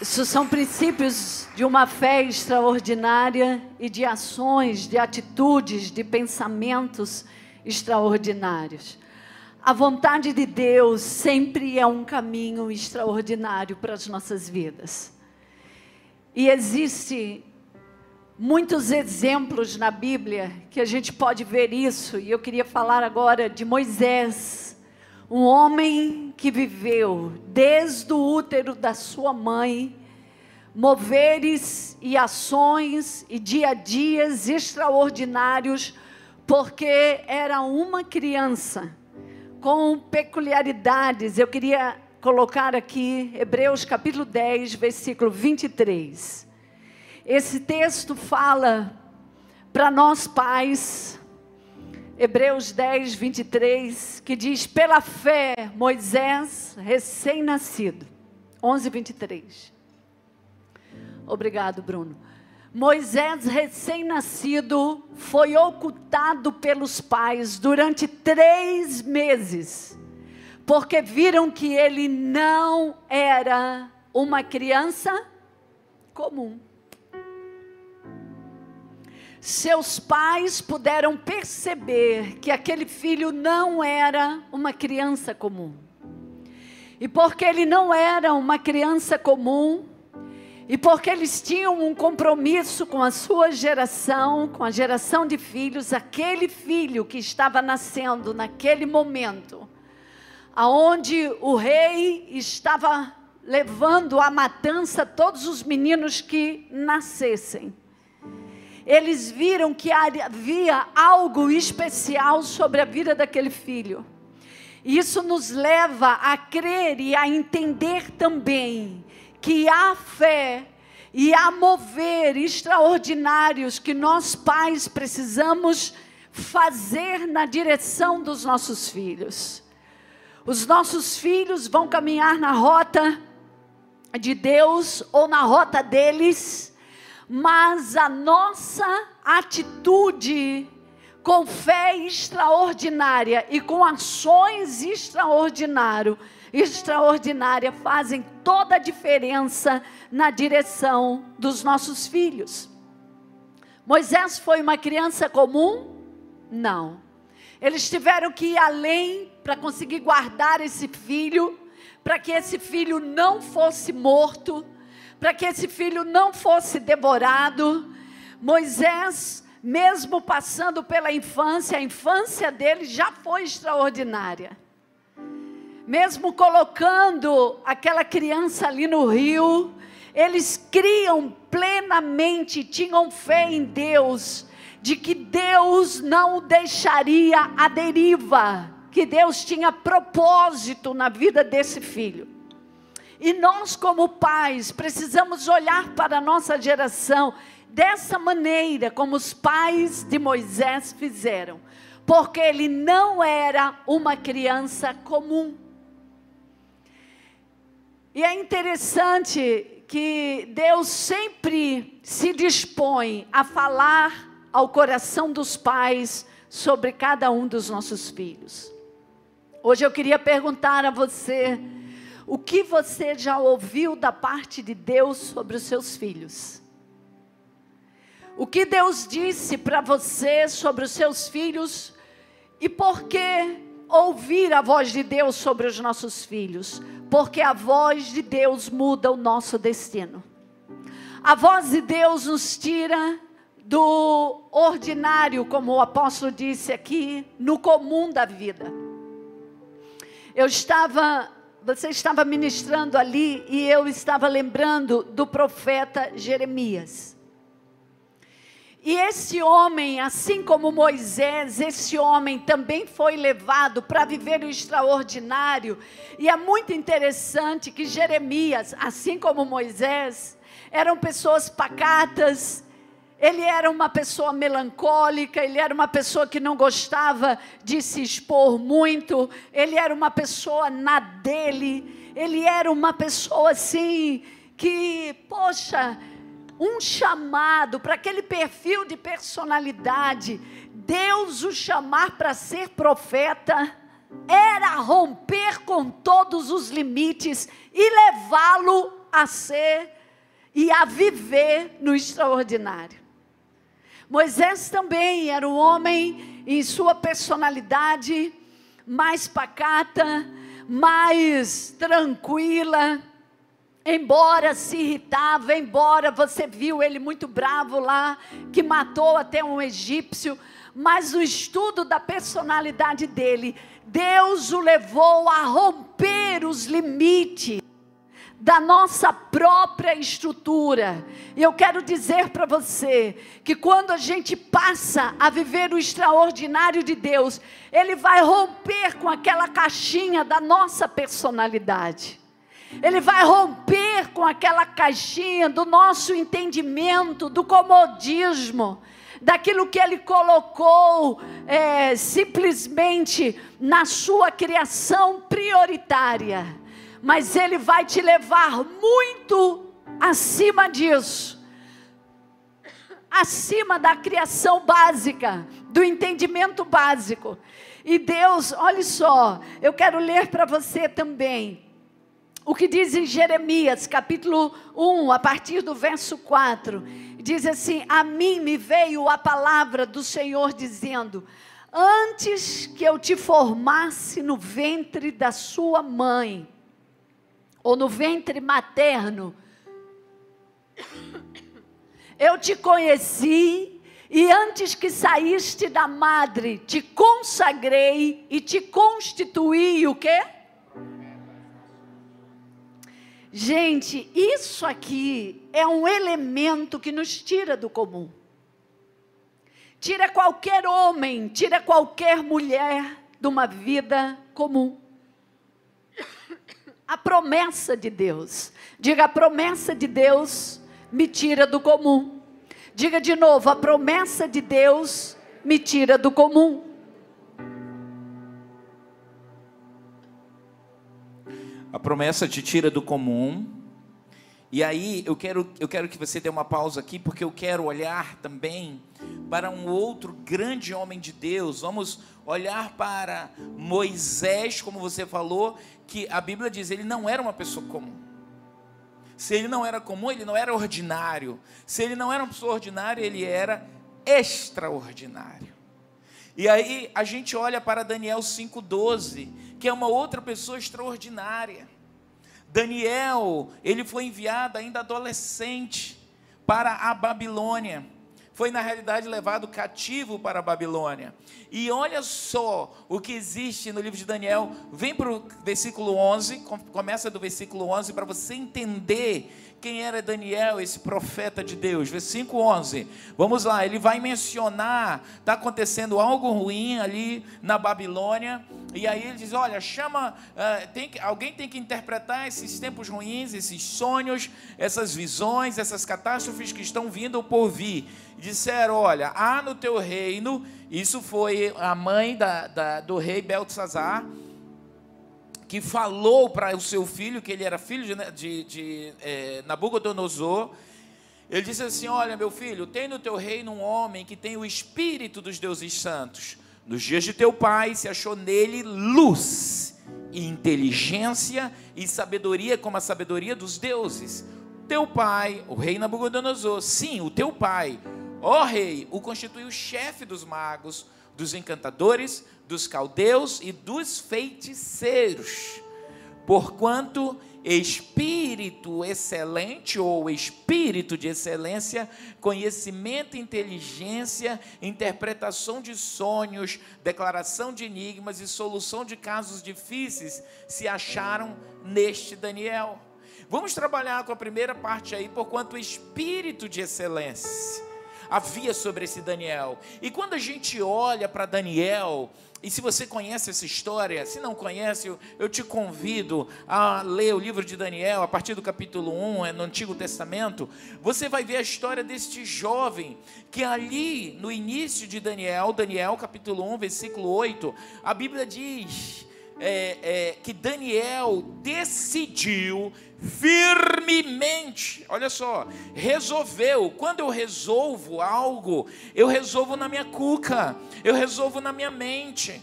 S2: Isso são princípios de uma fé extraordinária e de ações, de atitudes, de pensamentos extraordinários. A vontade de Deus sempre é um caminho extraordinário para as nossas vidas. E existe muitos exemplos na Bíblia que a gente pode ver isso, e eu queria falar agora de Moisés, um homem que viveu desde o útero da sua mãe, moveres e ações e dia a dias extraordinários, porque era uma criança com peculiaridades. Eu queria colocar aqui Hebreus capítulo 10, versículo 23. Esse texto fala para nós pais, Hebreus 10, 23, que diz: pela fé, Moisés, recém-nascido. 11, 23. Obrigado, Bruno. Moisés, recém-nascido, foi ocultado pelos pais durante três meses, porque viram que ele não era uma criança comum. Seus pais puderam perceber que aquele filho não era uma criança comum. E porque ele não era uma criança comum, e porque eles tinham um compromisso com a sua geração, com a geração de filhos, aquele filho que estava nascendo naquele momento, aonde o rei estava levando à matança todos os meninos que nascessem. Eles viram que havia algo especial sobre a vida daquele filho. Isso nos leva a crer e a entender também que há fé e há mover extraordinários que nós pais precisamos fazer na direção dos nossos filhos. Os nossos filhos vão caminhar na rota de Deus ou na rota deles, mas a nossa atitude com fé extraordinária e com ações extraordinárias, extraordinária fazem toda a diferença na direção dos nossos filhos. Moisés foi uma criança comum? Não. Eles tiveram que ir além para conseguir guardar esse filho, para que esse filho não fosse morto, para que esse filho não fosse devorado. Moisés mesmo passando pela infância, a infância dele já foi extraordinária. Mesmo colocando aquela criança ali no rio, eles criam plenamente, tinham fé em Deus, de que Deus não o deixaria à deriva, que Deus tinha propósito na vida desse filho. E nós, como pais, precisamos olhar para a nossa geração dessa maneira como os pais de Moisés fizeram, porque ele não era uma criança comum. E é interessante que Deus sempre se dispõe a falar ao coração dos pais sobre cada um dos nossos filhos. Hoje eu queria perguntar a você: o que você já ouviu da parte de Deus sobre os seus filhos? O que Deus disse para você sobre os seus filhos e por que ouvir a voz de Deus sobre os nossos filhos? Porque a voz de Deus muda o nosso destino. A voz de Deus nos tira do ordinário, como o apóstolo disse aqui, no comum da vida. Eu estava, você estava ministrando ali e eu estava lembrando do profeta Jeremias. E esse homem, assim como Moisés, esse homem também foi levado para viver o extraordinário. E é muito interessante que Jeremias, assim como Moisés, eram pessoas pacatas, ele era uma pessoa melancólica, ele era uma pessoa que não gostava de se expor muito, ele era uma pessoa na dele, ele era uma pessoa assim que, poxa, um chamado para aquele perfil de personalidade, Deus o chamar para ser profeta, era romper com todos os limites e levá-lo a ser e a viver no extraordinário. Moisés também era um homem em sua personalidade mais pacata, mais tranquila, embora se irritava, embora você viu ele muito bravo lá, que matou até um egípcio, mas o estudo da personalidade dele, Deus o levou a romper os limites da nossa própria estrutura. E eu quero dizer para você que quando a gente passa a viver o extraordinário de Deus, Ele vai romper com aquela caixinha da nossa personalidade. Ele vai romper com aquela caixinha do nosso entendimento, do comodismo, daquilo que Ele colocou é, simplesmente na sua criação prioritária. Mas Ele vai te levar muito acima disso acima da criação básica, do entendimento básico. E Deus, olha só, eu quero ler para você também o que diz em Jeremias, capítulo 1, a partir do verso 4, diz assim: A mim me veio a palavra do Senhor dizendo: Antes que eu te formasse no ventre da sua mãe, ou no ventre materno, eu te conheci, e antes que saíste da madre, te consagrei e te constituí o quê? Gente, isso aqui é um elemento que nos tira do comum. Tira qualquer homem, tira qualquer mulher de uma vida comum. A promessa de Deus. Diga, a promessa de Deus me tira do comum. Diga de novo, a promessa de Deus me tira do comum.
S1: A promessa te tira do comum. E aí eu quero, eu quero que você dê uma pausa aqui, porque eu quero olhar também para um outro grande homem de Deus. Vamos olhar para Moisés, como você falou, que a Bíblia diz, ele não era uma pessoa comum. Se ele não era comum, ele não era ordinário. Se ele não era uma pessoa ordinária, ele era extraordinário. E aí a gente olha para Daniel 5,12, que é uma outra pessoa extraordinária. Daniel, ele foi enviado ainda adolescente para a Babilônia. Foi na realidade levado cativo para a Babilônia. E olha só o que existe no livro de Daniel. Vem para o versículo 11, começa do versículo 11 para você entender quem era Daniel, esse profeta de Deus. Versículo 11. Vamos lá, ele vai mencionar, está acontecendo algo ruim ali na Babilônia. E aí ele diz: Olha, chama, uh, tem que, alguém tem que interpretar esses tempos ruins, esses sonhos, essas visões, essas catástrofes que estão vindo por vir. disseram: Olha, há no teu reino, isso foi a mãe da, da do rei Beltzazar que falou para o seu filho, que ele era filho de, de, de é, Nabucodonosor, ele disse assim: Olha, meu filho, tem no teu reino um homem que tem o espírito dos deuses santos. Nos dias de teu pai se achou nele luz, e inteligência e sabedoria, como a sabedoria dos deuses. Teu pai, o rei Nabucodonosor, sim, o teu pai, ó rei, o constituiu chefe dos magos, dos encantadores, dos caldeus e dos feiticeiros. Porquanto espírito excelente ou espírito de excelência, conhecimento, inteligência, interpretação de sonhos, declaração de enigmas e solução de casos difíceis se acharam neste Daniel. Vamos trabalhar com a primeira parte aí, porquanto espírito de excelência havia sobre esse Daniel. E quando a gente olha para Daniel, e se você conhece essa história, se não conhece, eu, te convido a ler o livro de Daniel, a partir do capítulo 1, é no Antigo Testamento. Você vai ver a história deste jovem, que ali, no início de Daniel, Daniel capítulo 1, versículo 8, a Bíblia diz é, é, que Daniel decidiu firmemente, olha só, resolveu. Quando eu resolvo algo, eu resolvo na minha cuca, eu resolvo na minha mente.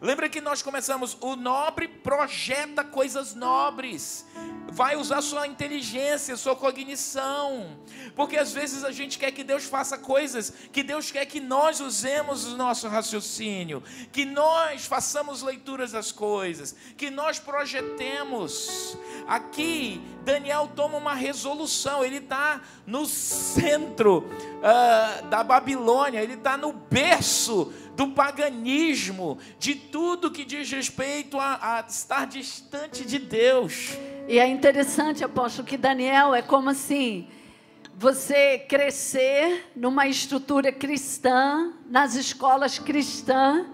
S1: Lembra que nós começamos, o nobre projeta coisas nobres, vai usar sua inteligência, sua cognição, porque às vezes a gente quer que Deus faça coisas que Deus quer que nós usemos o nosso raciocínio, que nós façamos leituras das coisas, que nós projetemos. Aqui, Daniel toma uma resolução, ele está no centro uh, da Babilônia, ele está no berço do paganismo, de tudo que diz respeito a, a estar distante de Deus.
S2: E é interessante, apóstolo, que Daniel é como assim: você crescer numa estrutura cristã, nas escolas cristãs,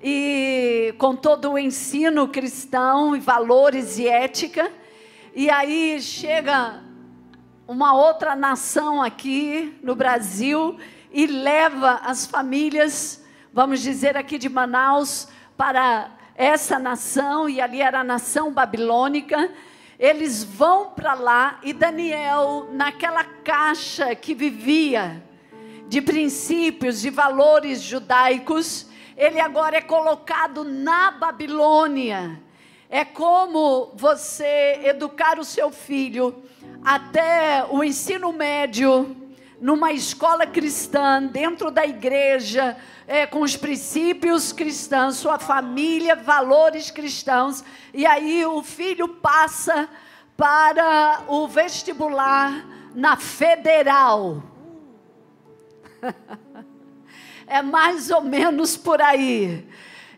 S2: e com todo o ensino cristão, e valores e ética, e aí chega uma outra nação aqui no Brasil e leva as famílias vamos dizer aqui de Manaus, para essa nação, e ali era a nação babilônica. Eles vão para lá e Daniel, naquela caixa que vivia de princípios, de valores judaicos, ele agora é colocado na Babilônia. É como você educar o seu filho até o ensino médio, numa escola cristã, dentro da igreja, é, com os princípios cristãos, sua família, valores cristãos, e aí o filho passa para o vestibular na federal. é mais ou menos por aí.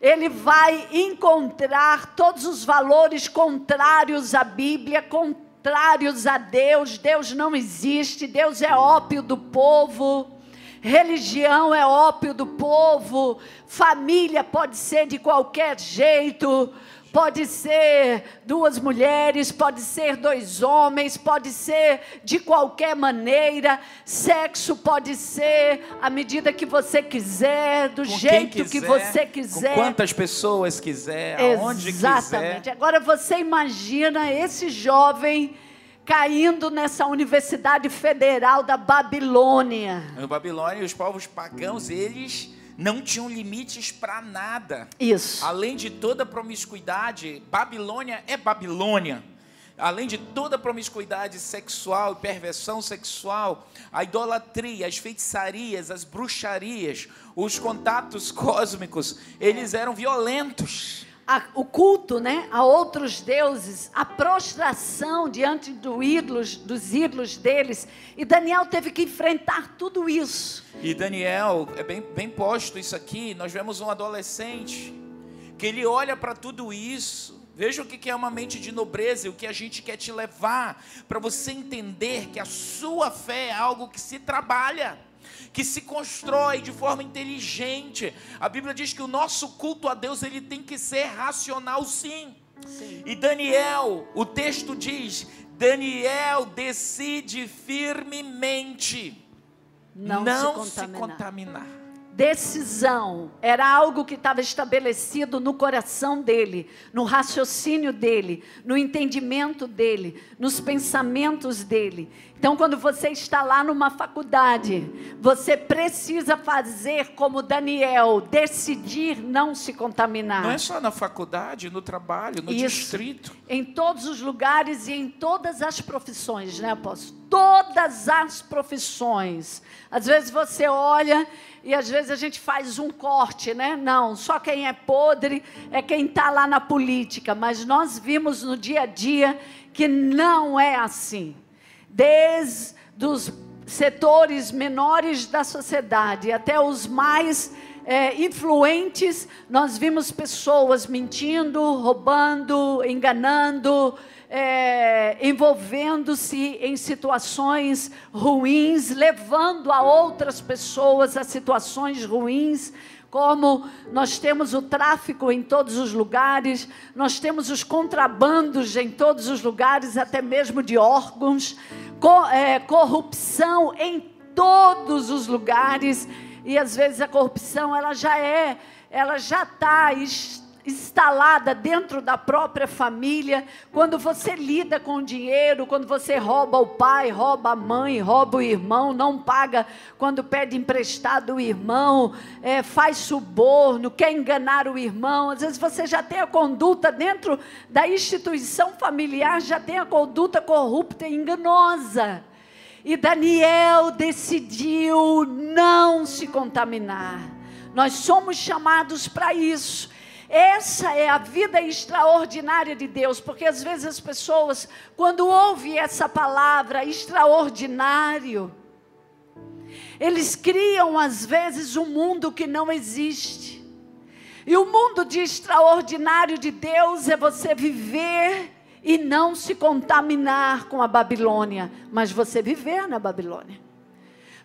S2: Ele vai encontrar todos os valores contrários à Bíblia, contrários contrários a Deus. Deus não existe, Deus é ópio do povo. Religião é ópio do povo, família pode ser de qualquer jeito, pode ser duas mulheres, pode ser dois homens, pode ser de qualquer maneira, sexo pode ser à medida que você quiser, do
S1: Com
S2: jeito
S1: quiser,
S2: que você quiser.
S1: Com quantas pessoas quiser, aonde
S2: Exatamente.
S1: quiser.
S2: Agora você imagina esse jovem caindo nessa universidade federal da Babilônia.
S1: No Babilônia, os povos pagãos, eles não tinham limites para nada.
S2: Isso.
S1: Além de toda promiscuidade, Babilônia é Babilônia. Além de toda promiscuidade sexual e perversão sexual, a idolatria, as feitiçarias, as bruxarias, os contatos cósmicos, eles eram violentos.
S2: A- o culto né, a outros deuses, a prostração diante do ídolos, dos ídolos deles. E Daniel teve que enfrentar tudo isso.
S1: E Daniel, é bem, bem posto isso aqui. Nós vemos um adolescente que ele olha para tudo isso. Veja o que é uma mente de nobreza e o que a gente quer te levar para você entender que a sua fé é algo que se trabalha, que se constrói de forma inteligente. A Bíblia diz que o nosso culto a Deus ele tem que ser racional, sim. E Daniel, o texto diz: Daniel decide firmemente
S2: Não,
S1: não,
S2: se
S1: se
S2: contaminar.
S1: contaminar.
S2: Decisão era algo que estava estabelecido no coração dele, no raciocínio dele, no entendimento dele, nos pensamentos dele. Então, quando você está lá numa faculdade, você precisa fazer como Daniel, decidir não se contaminar.
S1: Não é só na faculdade, no trabalho, no
S2: Isso.
S1: distrito.
S2: Em todos os lugares e em todas as profissões, né, apóstolo? Todas as profissões. Às vezes você olha e às vezes a gente faz um corte, né? Não, só quem é podre é quem está lá na política. Mas nós vimos no dia a dia que não é assim. Desde os setores menores da sociedade até os mais é, influentes, nós vimos pessoas mentindo, roubando, enganando, é, envolvendo-se em situações ruins, levando a outras pessoas a situações ruins. Como nós temos o tráfico em todos os lugares, nós temos os contrabandos em todos os lugares, até mesmo de órgãos, é, corrupção em todos os lugares e às vezes a corrupção ela já é, ela já está instalada dentro da própria família. Quando você lida com dinheiro, quando você rouba o pai, rouba a mãe, rouba o irmão, não paga quando pede emprestado o irmão, é, faz suborno, quer enganar o irmão. Às vezes você já tem a conduta dentro da instituição familiar, já tem a conduta corrupta e enganosa. E Daniel decidiu não se contaminar. Nós somos chamados para isso. Essa é a vida extraordinária de Deus, porque às vezes as pessoas, quando ouvem essa palavra extraordinário, eles criam às vezes um mundo que não existe. E o mundo de extraordinário de Deus é você viver e não se contaminar com a Babilônia, mas você viver na Babilônia.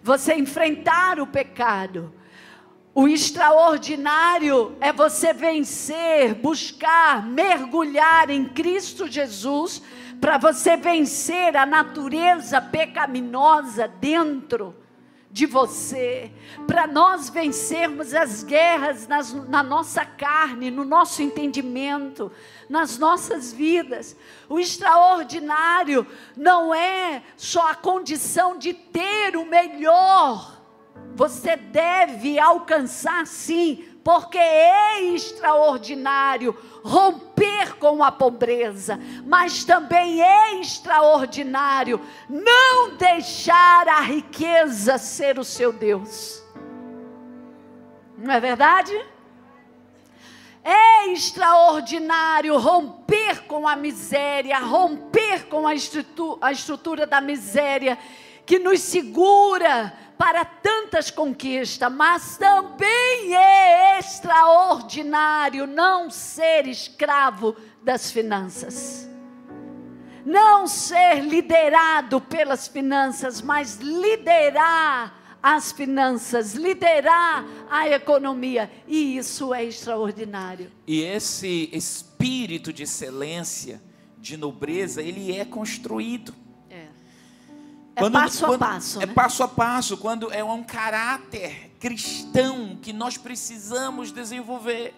S2: Você enfrentar o pecado. O extraordinário é você vencer, buscar, mergulhar em Cristo Jesus, para você vencer a natureza pecaminosa dentro de você, para nós vencermos as guerras nas, na nossa carne, no nosso entendimento, nas nossas vidas. O extraordinário não é só a condição de ter o melhor, você deve alcançar sim, porque é extraordinário romper com a pobreza, mas também é extraordinário não deixar a riqueza ser o seu Deus. Não é verdade? É extraordinário romper com a miséria, romper com a estrutura, a estrutura da miséria que nos segura para tantas conquistas, mas também é extraordinário não ser escravo das finanças. Não ser liderado pelas finanças, mas liderar as finanças, liderar a economia. E isso é extraordinário.
S1: E esse espírito de excelência, de nobreza, ele é construído.
S2: É, é passo a passo.
S1: É né? passo a passo, quando é um caráter cristão que nós precisamos desenvolver.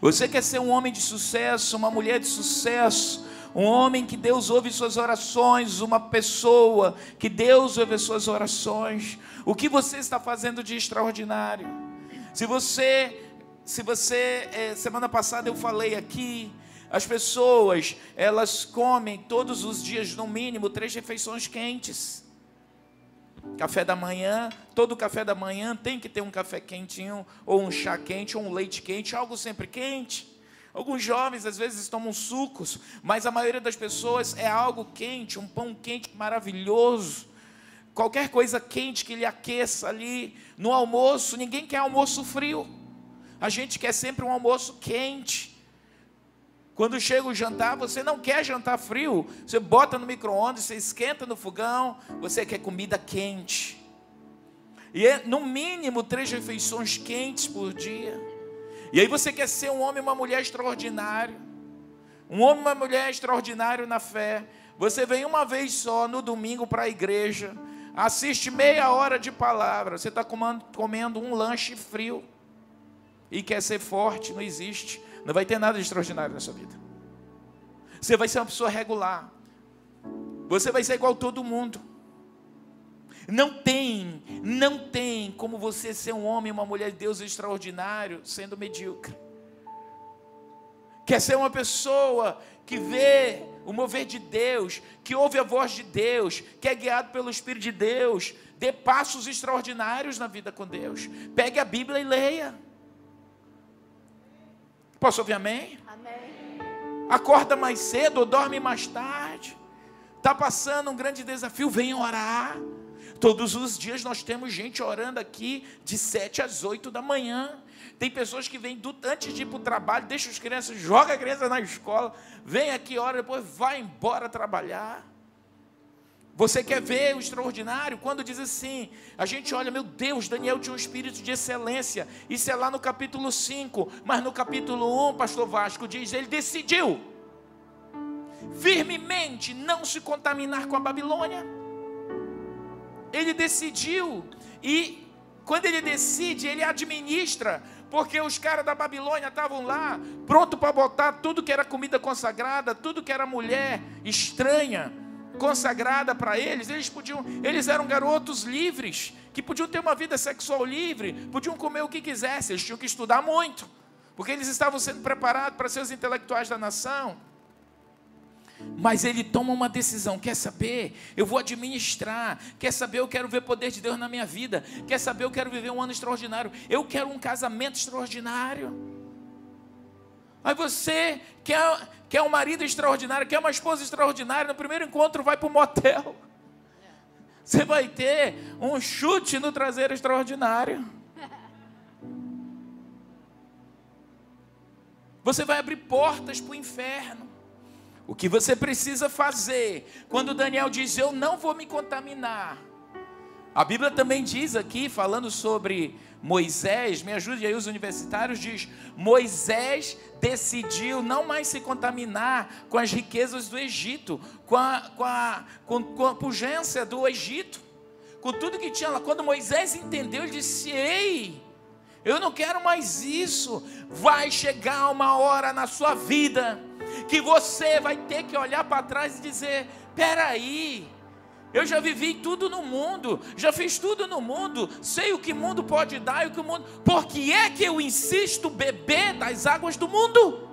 S1: Você quer ser um homem de sucesso, uma mulher de sucesso, um homem que Deus ouve suas orações, uma pessoa que Deus ouve suas orações. O que você está fazendo de extraordinário? Se você, se você, é, semana passada eu falei aqui, as pessoas elas comem todos os dias no mínimo três refeições quentes. Café da manhã, todo café da manhã tem que ter um café quentinho, ou um chá quente, ou um leite quente, algo sempre quente. Alguns jovens às vezes tomam sucos, mas a maioria das pessoas é algo quente, um pão quente maravilhoso. Qualquer coisa quente que lhe aqueça ali no almoço, ninguém quer almoço frio. A gente quer sempre um almoço quente. Quando chega o jantar, você não quer jantar frio. Você bota no micro-ondas, você esquenta no fogão, você quer comida quente. E é no mínimo três refeições quentes por dia. E aí você quer ser um homem e uma mulher extraordinário. Um homem e uma mulher extraordinário na fé. Você vem uma vez só no domingo para a igreja, assiste meia hora de palavra. Você está comendo, comendo um lanche frio e quer ser forte, não existe. Não vai ter nada de extraordinário na sua vida. Você vai ser uma pessoa regular. Você vai ser igual todo mundo. Não tem, não tem como você ser um homem, uma mulher de Deus extraordinário sendo medíocre. Quer ser uma pessoa que vê o mover de Deus, que ouve a voz de Deus, que é guiado pelo Espírito de Deus, dê passos extraordinários na vida com Deus. Pegue a Bíblia e leia. Posso ouvir amém?
S2: Amém.
S1: Acorda mais cedo ou dorme mais tarde. Está passando um grande desafio, venha orar. Todos os dias nós temos gente orando aqui de 7 às 8 da manhã. Tem pessoas que vêm do, antes de ir para o trabalho, deixa as crianças, joga a criança na escola, vem aqui, ora, depois vai embora trabalhar. Você quer ver o extraordinário? Quando diz assim, a gente olha, meu Deus, Daniel tinha um espírito de excelência. Isso é lá no capítulo 5, mas no capítulo 1, pastor Vasco diz, ele decidiu firmemente não se contaminar com a Babilônia ele decidiu e quando ele decide, ele administra, porque os caras da Babilônia estavam lá, pronto para botar tudo que era comida consagrada, tudo que era mulher estranha, consagrada para eles. Eles podiam, eles eram garotos livres, que podiam ter uma vida sexual livre, podiam comer o que quisessem, eles tinham que estudar muito, porque eles estavam sendo preparados para ser os intelectuais da nação. Mas ele toma uma decisão: quer saber? Eu vou administrar. Quer saber? Eu quero ver o poder de Deus na minha vida. Quer saber? Eu quero viver um ano extraordinário. Eu quero um casamento extraordinário. Aí você quer, quer um marido extraordinário, quer uma esposa extraordinária. No primeiro encontro, vai para o motel. Você vai ter um chute no traseiro extraordinário. Você vai abrir portas para o inferno. O que você precisa fazer, quando Daniel diz: Eu não vou me contaminar. A Bíblia também diz aqui, falando sobre Moisés, me ajude aí os universitários, diz: Moisés decidiu não mais se contaminar com as riquezas do Egito, com a, com a, com, com a pungência do Egito, com tudo que tinha lá. Quando Moisés entendeu, ele disse: Ei, eu não quero mais isso. Vai chegar uma hora na sua vida que você vai ter que olhar para trás e dizer: peraí, eu já vivi tudo no mundo, já fiz tudo no mundo, sei o que o mundo pode dar e o que o mundo. Por que é que eu insisto beber das águas do mundo?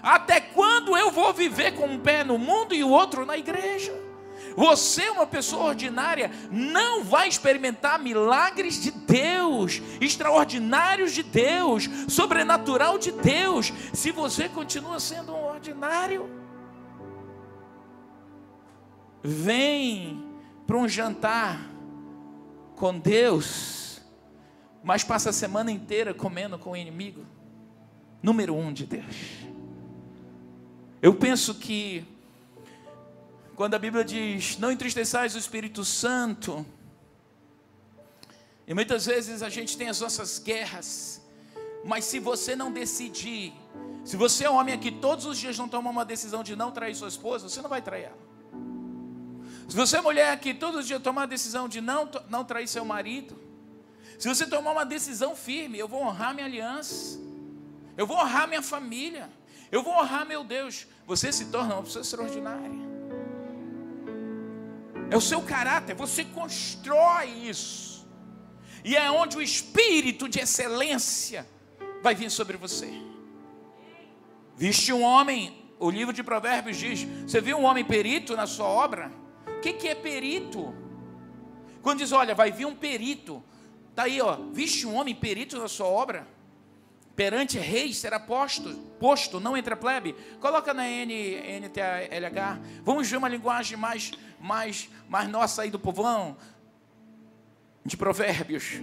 S1: Até quando eu vou viver com um pé no mundo e o outro na igreja? Você, uma pessoa ordinária, não vai experimentar milagres de Deus, extraordinários de Deus, sobrenatural de Deus, se você continua sendo um ordinário. Vem para um jantar com Deus, mas passa a semana inteira comendo com o inimigo. Número um de Deus. Eu penso que quando a Bíblia diz: Não entristeçais o Espírito Santo. E muitas vezes a gente tem as nossas guerras, mas se você não decidir, se você é um homem aqui todos os dias não toma uma decisão de não trair sua esposa, você não vai trair ela. Se você é mulher aqui todos os dias tomar a decisão de não, não trair seu marido, se você tomar uma decisão firme, eu vou honrar minha aliança, eu vou honrar minha família, eu vou honrar meu Deus, você se torna uma pessoa extraordinária. É o seu caráter, você constrói isso. E é onde o espírito de excelência vai vir sobre você. Viste um homem, o livro de Provérbios diz: Você viu um homem perito na sua obra? Que, que é perito? Quando diz, olha, vai vir um perito, está aí, ó, viste um homem perito na sua obra? Perante reis será posto, posto, não entre plebe. Coloca na N, NTLH. Vamos ver uma linguagem mais, mais, mais nossa aí do povão, de provérbios.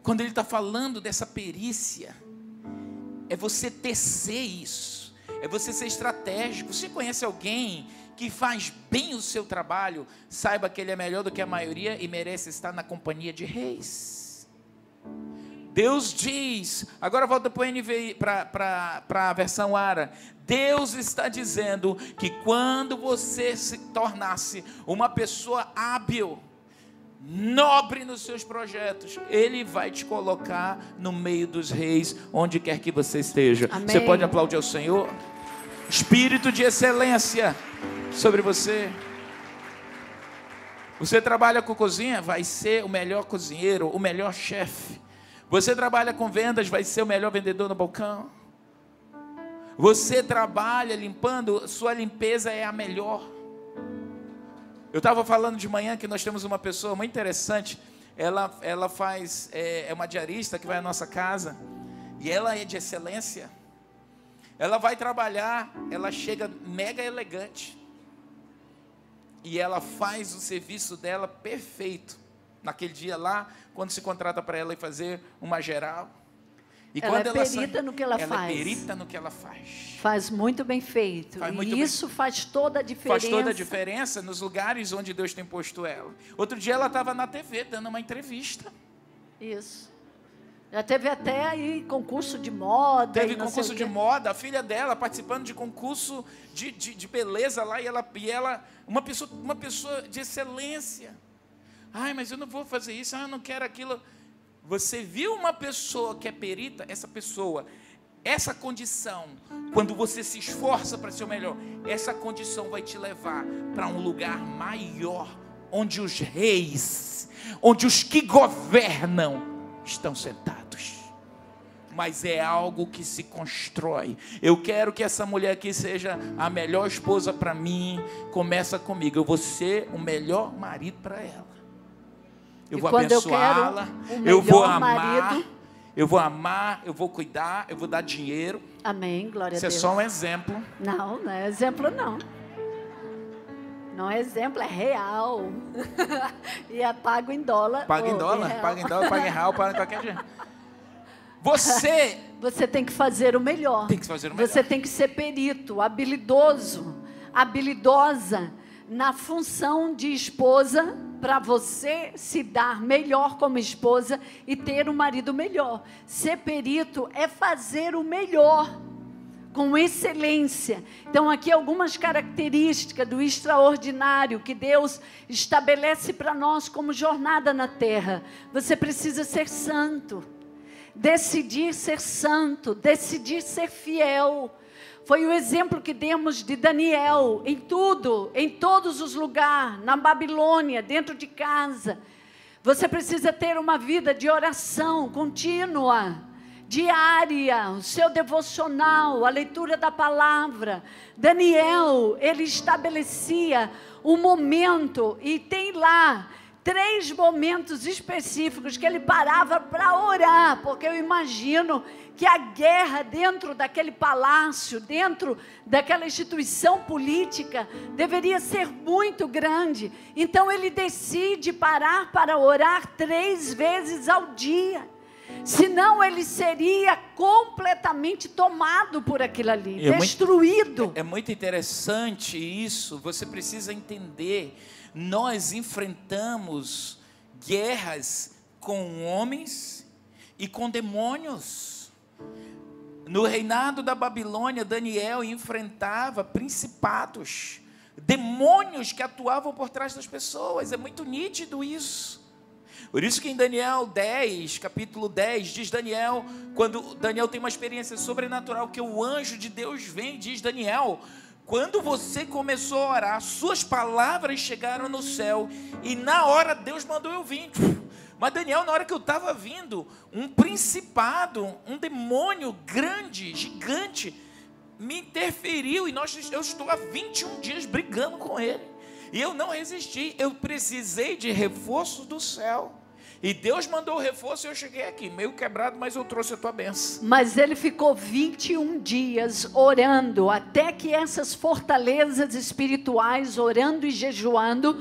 S1: Quando ele está falando dessa perícia, é você tecer isso, é você ser estratégico. Você conhece alguém que faz bem o seu trabalho, saiba que ele é melhor do que a maioria e merece estar na companhia de reis. Deus diz, agora volta para o NVI, para a versão ARA. Deus está dizendo que quando você se tornasse uma pessoa hábil, nobre nos seus projetos, Ele vai te colocar no meio dos reis, onde quer que você esteja. Amém. Você pode aplaudir ao Senhor? Espírito de excelência sobre você. Você trabalha com cozinha, vai ser o melhor cozinheiro, o melhor chefe. Você trabalha com vendas, vai ser o melhor vendedor no balcão. Você trabalha limpando, sua limpeza é a melhor. Eu estava falando de manhã que nós temos uma pessoa muito interessante. Ela, ela faz, é, é uma diarista que vai à nossa casa. E ela é de excelência. Ela vai trabalhar, ela chega mega elegante. E ela faz o serviço dela perfeito naquele dia lá, quando se contrata para ela fazer uma geral.
S2: E ela quando é ela perita sai, no que ela,
S1: ela
S2: é faz.
S1: é perita no que ela faz.
S2: Faz muito bem feito. Faz e isso bem. faz toda a diferença.
S1: Faz toda a diferença nos lugares onde Deus tem posto ela. Outro dia ela estava na TV dando uma entrevista.
S2: Isso. Já teve até aí concurso de moda.
S1: Teve concurso de moda, a filha dela participando de concurso de, de, de beleza lá, e ela, e ela uma, pessoa, uma pessoa de excelência. Ai, mas eu não vou fazer isso, ah, eu não quero aquilo. Você viu uma pessoa que é perita, essa pessoa, essa condição, quando você se esforça para ser o melhor, essa condição vai te levar para um lugar maior, onde os reis, onde os que governam estão sentados. Mas é algo que se constrói. Eu quero que essa mulher aqui seja a melhor esposa para mim. Começa comigo. Eu vou ser o melhor marido para ela eu vou abençoá-la, eu, eu vou amar, marido, eu vou amar, eu vou cuidar, eu vou dar dinheiro.
S2: Amém, glória Isso a
S1: Deus. Isso é só um exemplo.
S2: Não, não é exemplo não. Não é exemplo, é real. e é pago em dólar.
S1: Paga em dólar, paga em dólar, paga em real, paga em qualquer jeito. Você.
S2: Você tem que fazer o melhor.
S1: Tem que fazer o melhor.
S2: Você tem que ser perito, habilidoso, habilidosa na função de esposa para você se dar melhor como esposa e ter um marido melhor. Ser perito é fazer o melhor com excelência. Então, aqui algumas características do extraordinário que Deus estabelece para nós como jornada na terra. Você precisa ser santo, decidir ser santo, decidir ser fiel foi o exemplo que demos de Daniel em tudo, em todos os lugares, na Babilônia, dentro de casa. Você precisa ter uma vida de oração contínua, diária, o seu devocional, a leitura da palavra. Daniel, ele estabelecia um momento e tem lá três momentos específicos que ele parava para orar, porque eu imagino que a guerra dentro daquele palácio, dentro daquela instituição política, deveria ser muito grande. Então ele decide parar para orar três vezes ao dia. Senão ele seria completamente tomado por aquilo ali,
S1: É muito-
S2: destruído.
S1: É muito interessante isso, você precisa entender. Nós enfrentamos guerras com homens e com demônios. No reinado da Babilônia, Daniel enfrentava principados, demônios que atuavam por trás das pessoas. É muito nítido isso. Por isso que em Daniel 10, capítulo 10, diz Daniel, quando Daniel tem uma experiência sobrenatural, que o anjo de Deus vem, diz Daniel, quando você começou a orar, suas palavras chegaram no céu, e na hora Deus mandou eu vir. Mas Daniel, na hora que eu estava vindo, um principado, um demônio grande, gigante, me interferiu, e nós, eu estou há 21 dias brigando com ele. E eu não resisti, eu precisei de reforço do céu. E Deus mandou o reforço e eu cheguei aqui, meio quebrado, mas eu trouxe a tua benção.
S2: Mas ele ficou 21 dias orando, até que essas fortalezas espirituais, orando e jejuando,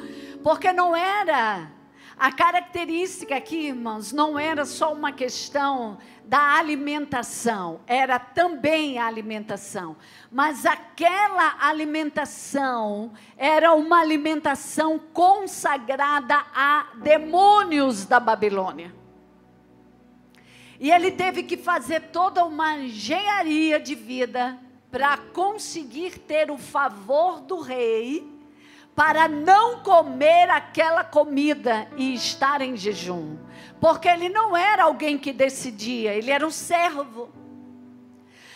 S2: porque não era. A característica aqui, irmãos, não era só uma questão da alimentação, era também a alimentação. Mas aquela alimentação era uma alimentação consagrada a demônios da Babilônia. E ele teve que fazer toda uma engenharia de vida para conseguir ter o favor do rei, para não comer aquela comida e estar em jejum. Porque ele não era alguém que decidia, ele era um servo.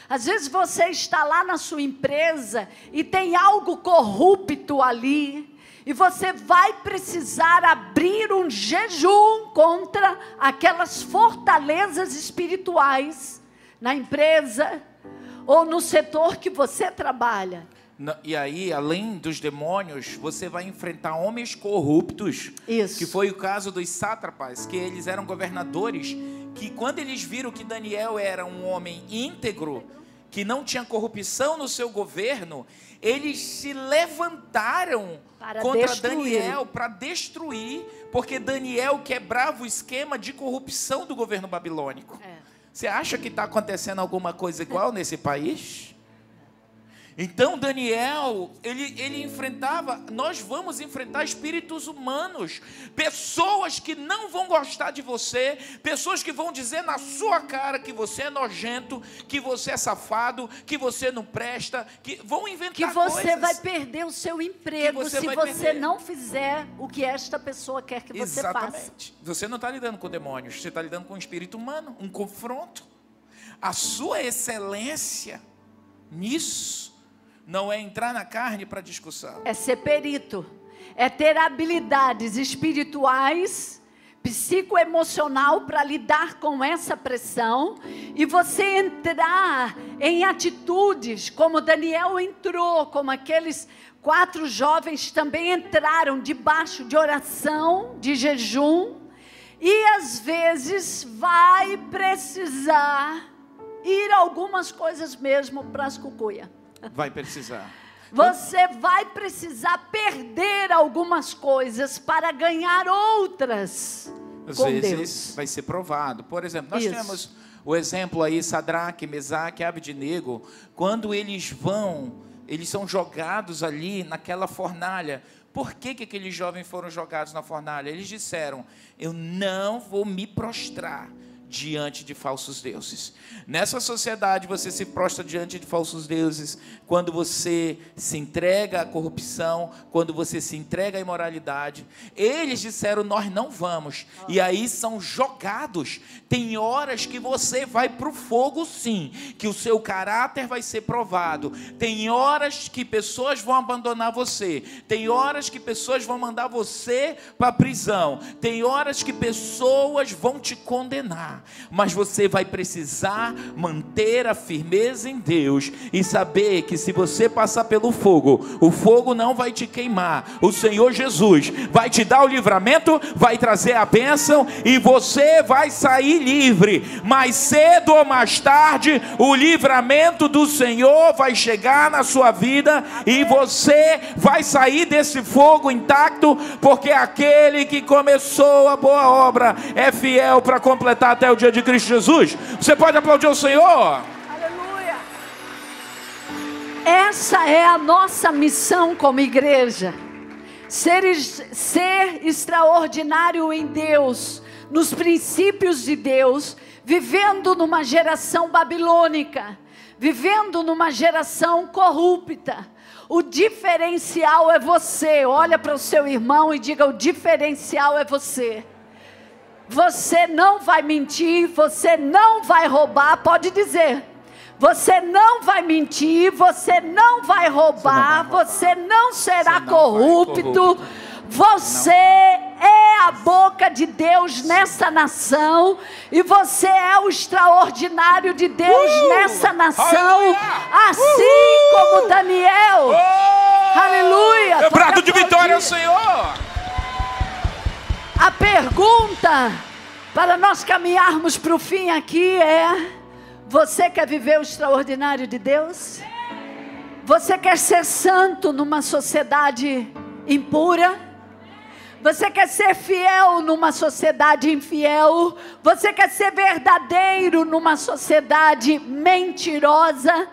S2: Às vezes você está lá na sua empresa e tem algo corrupto ali, e você vai precisar abrir um jejum contra aquelas fortalezas espirituais na empresa ou no setor que você trabalha.
S1: E aí, além dos demônios, você vai enfrentar homens corruptos.
S2: Isso.
S1: Que foi o caso dos sátrapas, que eles eram governadores, que quando eles viram que Daniel era um homem íntegro, que não tinha corrupção no seu governo, eles se levantaram
S2: Para
S1: contra
S2: destruir.
S1: Daniel para destruir, porque Daniel quebrava o esquema de corrupção do governo babilônico.
S2: É.
S1: Você acha que está acontecendo alguma coisa igual nesse país? Então Daniel, ele, ele enfrentava, nós vamos enfrentar espíritos humanos, pessoas que não vão gostar de você, pessoas que vão dizer na sua cara que você é nojento, que você é safado, que você não presta, que vão inventar
S2: Que você
S1: coisas.
S2: vai perder o seu emprego
S1: você
S2: se você
S1: perder.
S2: não fizer o que esta pessoa quer que você faça.
S1: Exatamente. Você não está lidando com demônios, você está lidando com um espírito humano, um confronto. A sua excelência nisso não é entrar na carne para discussão.
S2: É ser perito. É ter habilidades espirituais, psicoemocional para lidar com essa pressão e você entrar em atitudes como Daniel entrou, como aqueles quatro jovens também entraram debaixo de oração, de jejum, e às vezes vai precisar ir algumas coisas mesmo para as cucuia.
S1: Vai precisar.
S2: Você vai precisar perder algumas coisas para ganhar outras
S1: Às
S2: com
S1: vezes
S2: Deus.
S1: vai ser provado. Por exemplo, nós
S2: Isso.
S1: temos o exemplo aí, Sadraque, Mesaque Abednego, quando eles vão, eles são jogados ali naquela fornalha. Por que, que aqueles jovens foram jogados na fornalha? Eles disseram: Eu não vou me prostrar diante de falsos deuses. Nessa sociedade você se prostra diante de falsos deuses quando você se entrega à corrupção, quando você se entrega à imoralidade. Eles disseram: "Nós não vamos". E aí são jogados. Tem horas que você vai para o fogo sim, que o seu caráter vai ser provado. Tem horas que pessoas vão abandonar você. Tem horas que pessoas vão mandar você para a prisão. Tem horas que pessoas vão te condenar. Mas você vai precisar manter a firmeza em Deus e saber que se você passar pelo fogo, o fogo não vai te queimar. O Senhor Jesus vai te dar o livramento, vai trazer a bênção e você vai sair livre. Mais cedo ou mais tarde, o livramento do Senhor vai chegar na sua vida e você vai sair desse fogo intacto, porque aquele que começou a boa obra é fiel para completar até até o dia de Cristo Jesus. Você pode aplaudir o Senhor?
S2: Aleluia. Essa é a nossa missão como igreja. Ser, ser extraordinário em Deus, nos princípios de Deus, vivendo numa geração babilônica, vivendo numa geração corrupta. O diferencial é você. Olha para o seu irmão e diga: o diferencial é você. Você não vai mentir, você não vai roubar, pode dizer. Você não vai mentir, você não vai roubar, você não, será corrupto. Você é a boca de Deus nessa nação e você é o extraordinário de Deus uh, nessa nação, assim como Daniel. Oh, aleluia!
S1: Eu brado de vitória Senhor.
S2: A pergunta para nós caminharmos para o fim aqui é: você quer viver o extraordinário de Deus? Você quer ser santo numa sociedade impura? Você quer ser fiel numa sociedade infiel? Você quer ser verdadeiro numa sociedade mentirosa?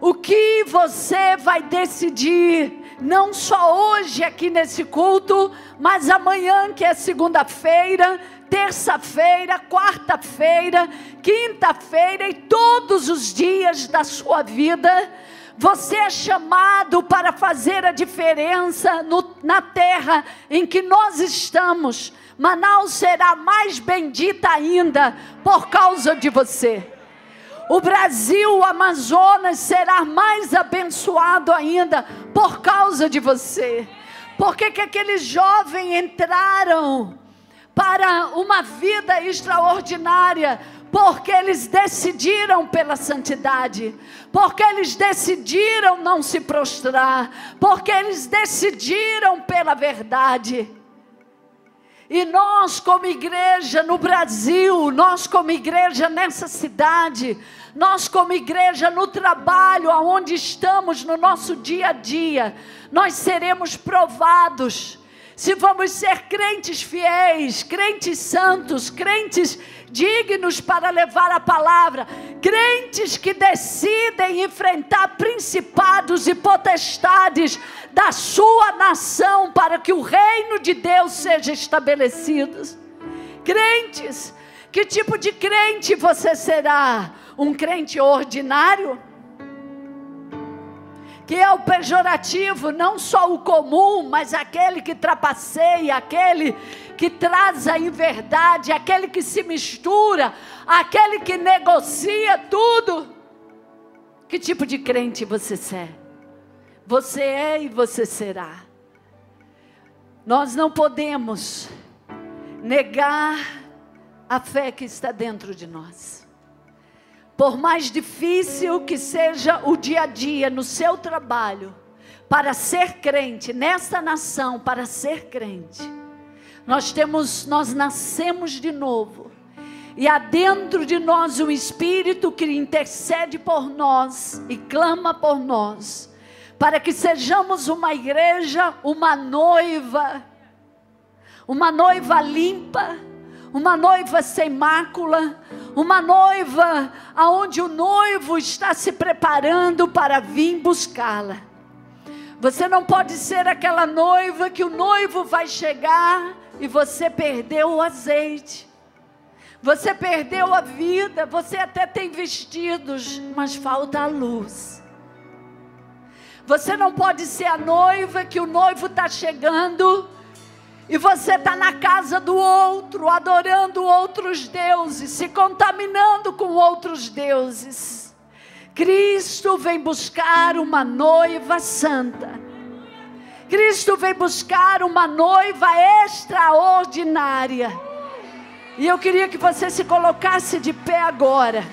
S2: O que você vai decidir não só hoje aqui nesse culto, mas amanhã, que é segunda-feira, terça-feira, quarta-feira, quinta-feira e todos os dias da sua vida. Você é chamado para fazer a diferença no, na terra em que nós estamos. Manaus será mais bendita ainda por causa de você. O Brasil, o Amazonas será mais abençoado ainda por causa de você. Porque que aqueles jovens entraram para uma vida extraordinária? Porque eles decidiram pela santidade, porque eles decidiram não se prostrar, porque eles decidiram pela verdade. E nós, como igreja no Brasil, nós, como igreja nessa cidade, nós, como igreja no trabalho, aonde estamos no nosso dia a dia, nós seremos provados se vamos ser crentes fiéis, crentes santos, crentes dignos para levar a palavra, crentes que decidem enfrentar principados e potestades da sua nação para que o reino de Deus seja estabelecido. Crentes, que tipo de crente você será? Um crente ordinário? Que é o pejorativo, não só o comum, mas aquele que trapaceia, aquele que traz a inverdade, aquele que se mistura, aquele que negocia tudo. Que tipo de crente você é? Você é e você será. Nós não podemos negar a fé que está dentro de nós. Por mais difícil que seja o dia a dia no seu trabalho, para ser crente nessa nação, para ser crente, nós temos, nós nascemos de novo. E há dentro de nós um espírito que intercede por nós e clama por nós, para que sejamos uma igreja, uma noiva, uma noiva limpa, uma noiva sem mácula, uma noiva aonde o noivo está se preparando para vir buscá-la. Você não pode ser aquela noiva que o noivo vai chegar e você perdeu o azeite. Você perdeu a vida, você até tem vestidos, mas falta a luz. Você não pode ser a noiva que o noivo está chegando e você está na casa do outro, adorando outros deuses, se contaminando com outros deuses. Cristo vem buscar uma noiva santa. Cristo vem buscar uma noiva extraordinária. E eu queria que você se colocasse de pé agora.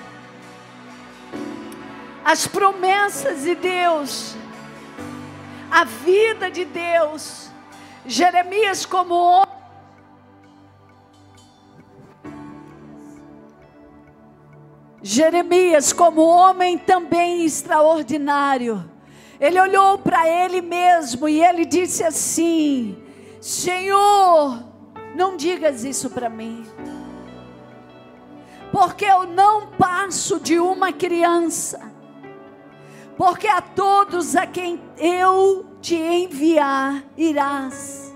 S2: As promessas de Deus, a vida de Deus, Jeremias, como homem, Jeremias, como homem também extraordinário, ele olhou para ele mesmo e ele disse assim: Senhor, não digas isso para mim. porque eu não passo de uma criança. Porque a todos a quem eu te enviar irás.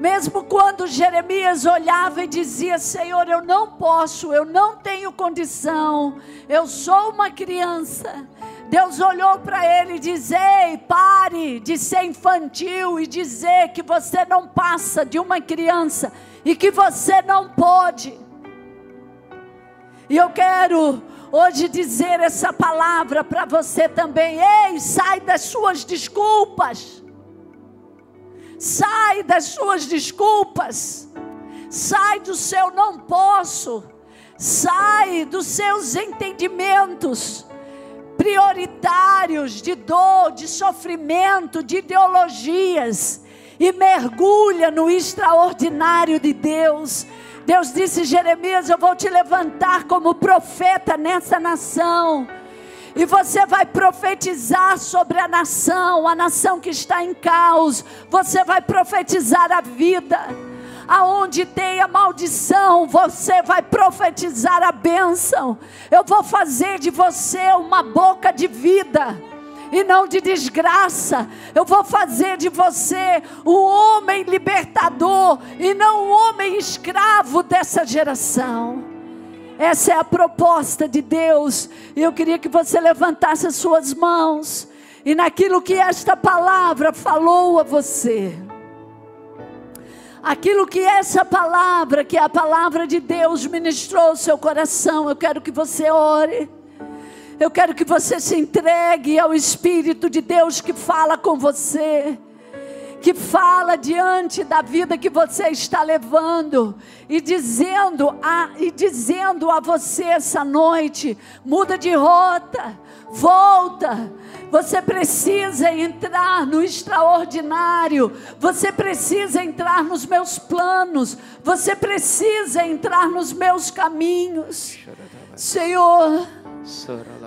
S2: Mesmo quando Jeremias olhava e dizia: Senhor, eu não posso, eu não tenho condição, eu sou uma criança. Deus olhou para ele e disse: Ei, pare de ser infantil e dizer que você não passa de uma criança e que você não pode. E eu quero hoje dizer essa palavra para você também. Ei, sai das suas desculpas. Sai das suas desculpas. Sai do seu não posso. Sai dos seus entendimentos prioritários de dor, de sofrimento, de ideologias e mergulha no extraordinário de Deus. Deus disse: Jeremias, eu vou te levantar como profeta nessa nação. E você vai profetizar sobre a nação, a nação que está em caos. Você vai profetizar a vida. Aonde tem a maldição, você vai profetizar a bênção. Eu vou fazer de você uma boca de vida e não de desgraça. Eu vou fazer de você um homem libertador e não um homem escravo dessa geração. Essa é a proposta de Deus. E eu queria que você levantasse as suas mãos e naquilo que esta palavra falou a você. Aquilo que essa palavra, que é a palavra de Deus, ministrou ao seu coração, eu quero que você ore. Eu quero que você se entregue ao Espírito de Deus que fala com você que fala diante da vida que você está levando e dizendo a, e dizendo a você essa noite: muda de rota, volta. Você precisa entrar no extraordinário. Você precisa entrar nos meus planos. Você precisa entrar nos meus caminhos. Senhor,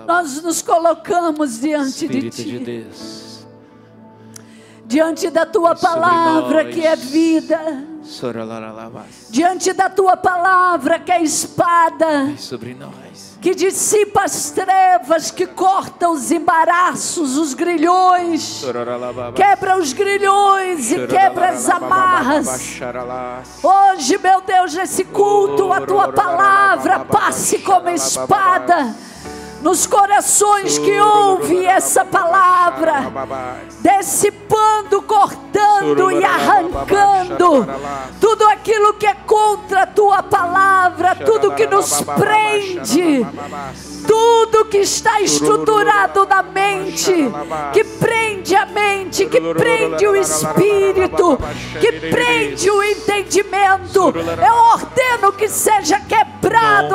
S2: nós nos colocamos diante
S1: Espírito
S2: de Ti.
S1: de Deus
S2: diante da tua palavra que é vida, diante da tua palavra que é espada, que dissipa as trevas, que corta os embaraços, os grilhões, quebra os grilhões e quebra as amarras. Hoje, meu Deus, nesse culto, a tua palavra passe como espada nos corações que ouvem essa palavra, dissipando, cortando e arrancando tudo aquilo que é contra a tua palavra, tudo que nos prende, tudo que está estruturado na mente, que prende a mente, que prende o espírito, que prende o entendimento. Eu ordeno que seja quebrado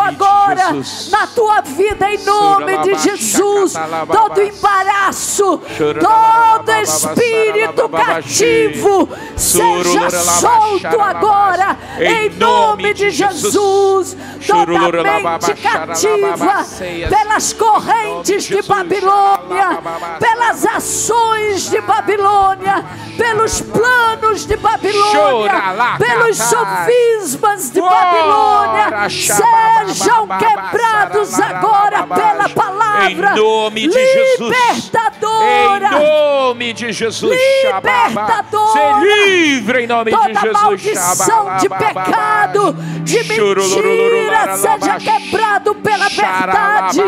S2: agora na tua vida em nome de Jesus. Todo embaraço, todo espírito cativo seja solto agora em nome de Jesus. Toda mente cativa pelas correntes de Babilônia, pelas ações de Babilônia, pelos planos de Babilônia, pelos sofismas de Babilônia, sejam quebrados agora pela palavra
S1: Em nome de Jesus.
S2: libertadora.
S1: Em nome de Jesus.
S2: Libertadora.
S1: Ser livre em nome de
S2: Toda
S1: Jesus.
S2: maldição de pecado, de mentira, seja quebrado pela verdade.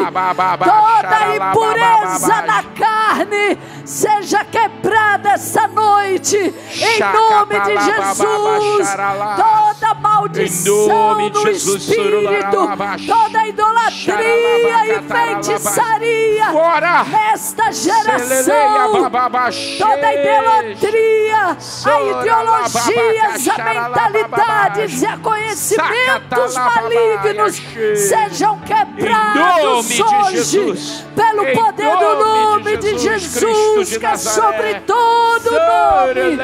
S2: Toda impureza na carne, seja quebrada essa noite, em nome de Jesus. Toda maldição
S1: de
S2: no espírito, toda idolatria e feitiçaria.
S1: Fora.
S2: nesta geração toda idolatria, a ideologias, a mentalidades e a conhecimentos malignos sejam quebrados hoje pelo poder do nome de
S1: Jesus
S2: que é sobre todo nome.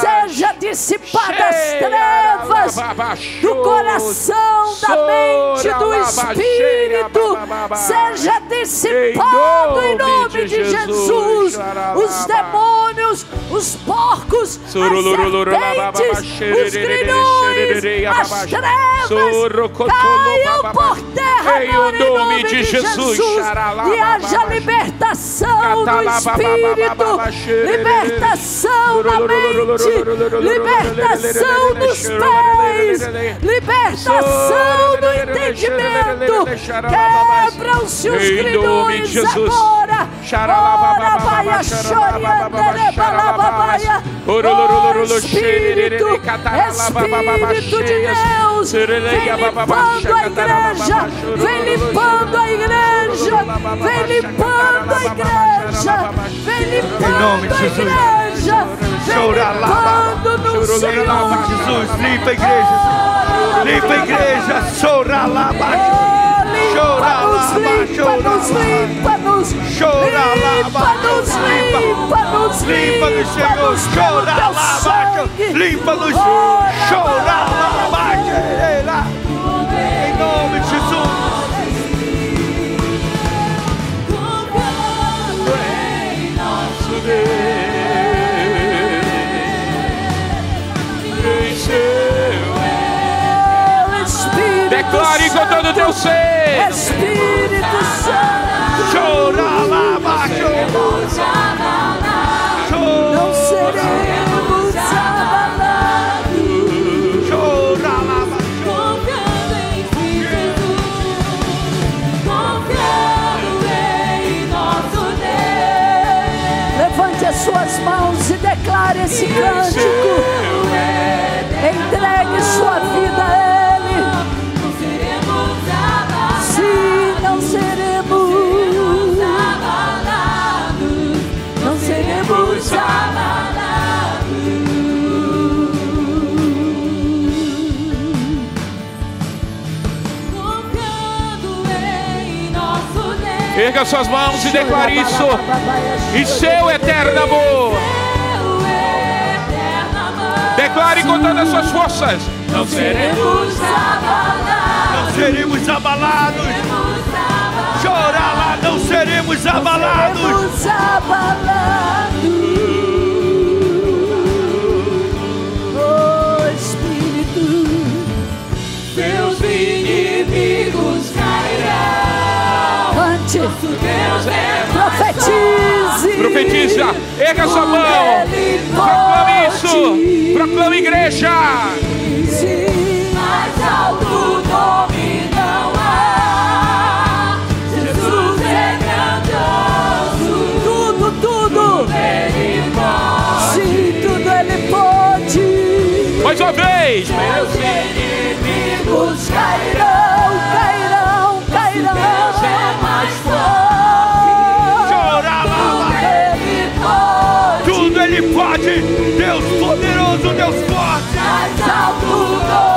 S2: Seja dissipada as trevas, do coração, da mente, do espírito, seja dissipado em nome de Jesus. Os demônios, os porcos, as serpentes, os grilhões, as trevas, caiam por terra agora em nome de Jesus. E haja libertação do espírito, libertação da mente, libertação dos pés, libertação do entendimento. Quebram-se os grilhões agora. Ora, vai choriandere balababaia. Oh, Espírito, Espírito de Deus, vem limpando a igreja, vem limpando a igreja, vem limpando a igreja, vem limpando a igreja, vem limpando no Senhor.
S3: Em nome de Jesus, limpa a igreja, limpa a igreja, chora lá baixo.
S2: Limpa-nos, limpa-nos, limpa-nos, limpa-nos,
S3: Senhor, chora lá baixo, limpa-nos, chora
S1: ser.
S2: Espírito Santo,
S3: Chora lá baixo,
S2: não seremos abalados.
S3: chora lá baixo.
S2: Levante as suas mãos e declare esse cântico.
S1: Erga suas mãos e declare isso. E seu eterno amor. Declare com todas as suas forças. Não seremos.
S3: Não seremos abalados. Chora lá, não seremos abalados.
S2: Seremos abalados.
S4: É
S2: profetize.
S1: Profetiza. Erga sua mão.
S2: Ele
S1: Proclame isso.
S2: pode.
S1: Proclame igreja.
S4: Mais alto nome não há. Jesus é grandioso.
S2: tudo, tudo.
S4: Ele pode.
S2: Sim, tudo Ele pode.
S1: Mais uma vez.
S4: Seus inimigos
S2: cairão,
S4: Pode.
S3: Deus poderoso, Deus forte.
S4: Mais alto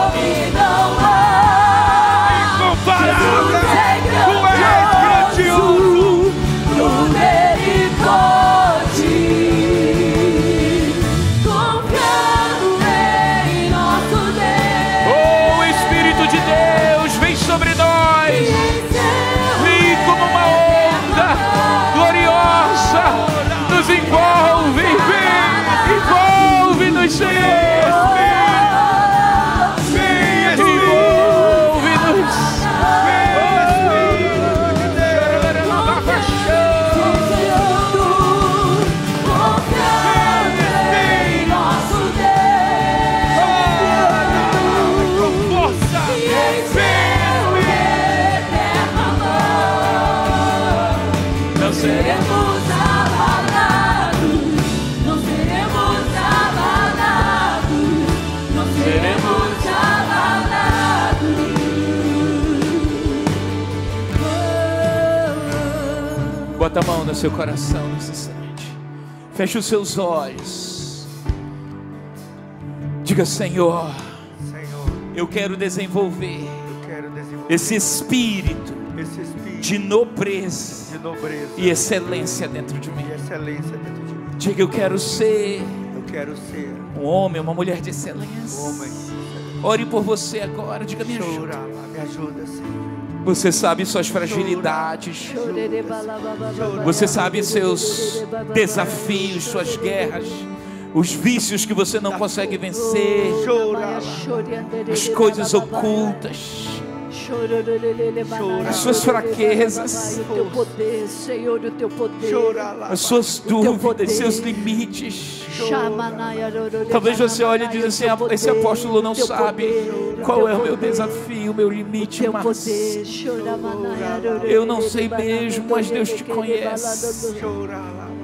S1: Bota a mão no seu coração nesse instante. Feche os seus olhos. Diga, Senhor,
S3: Senhor,
S1: eu quero desenvolver
S3: eu quero desenvolver
S1: esse espírito
S3: esse espírito
S1: de nobreza
S3: de nobreza
S1: e excelência dentro de mim.
S3: excelência dentro de mim.
S1: Diga, eu quero ser
S3: Eu quero ser
S1: um homem, uma mulher de
S3: um
S1: excelência.
S3: homem
S1: Ore por você agora. Diga, me ajuda.
S3: Me ajuda, Senhor.
S1: Você sabe suas fragilidades. Você sabe seus desafios, suas guerras, os vícios que você não consegue vencer, as coisas ocultas, as suas fraquezas,
S2: O teu poder, Senhor, o teu poder.
S1: As suas dúvidas, seus limites. Talvez você olhe e diz assim: "Ah, esse apóstolo não sabe qual é o meu desafio, o meu limite, mas eu não sei mesmo, mas Deus te conhece.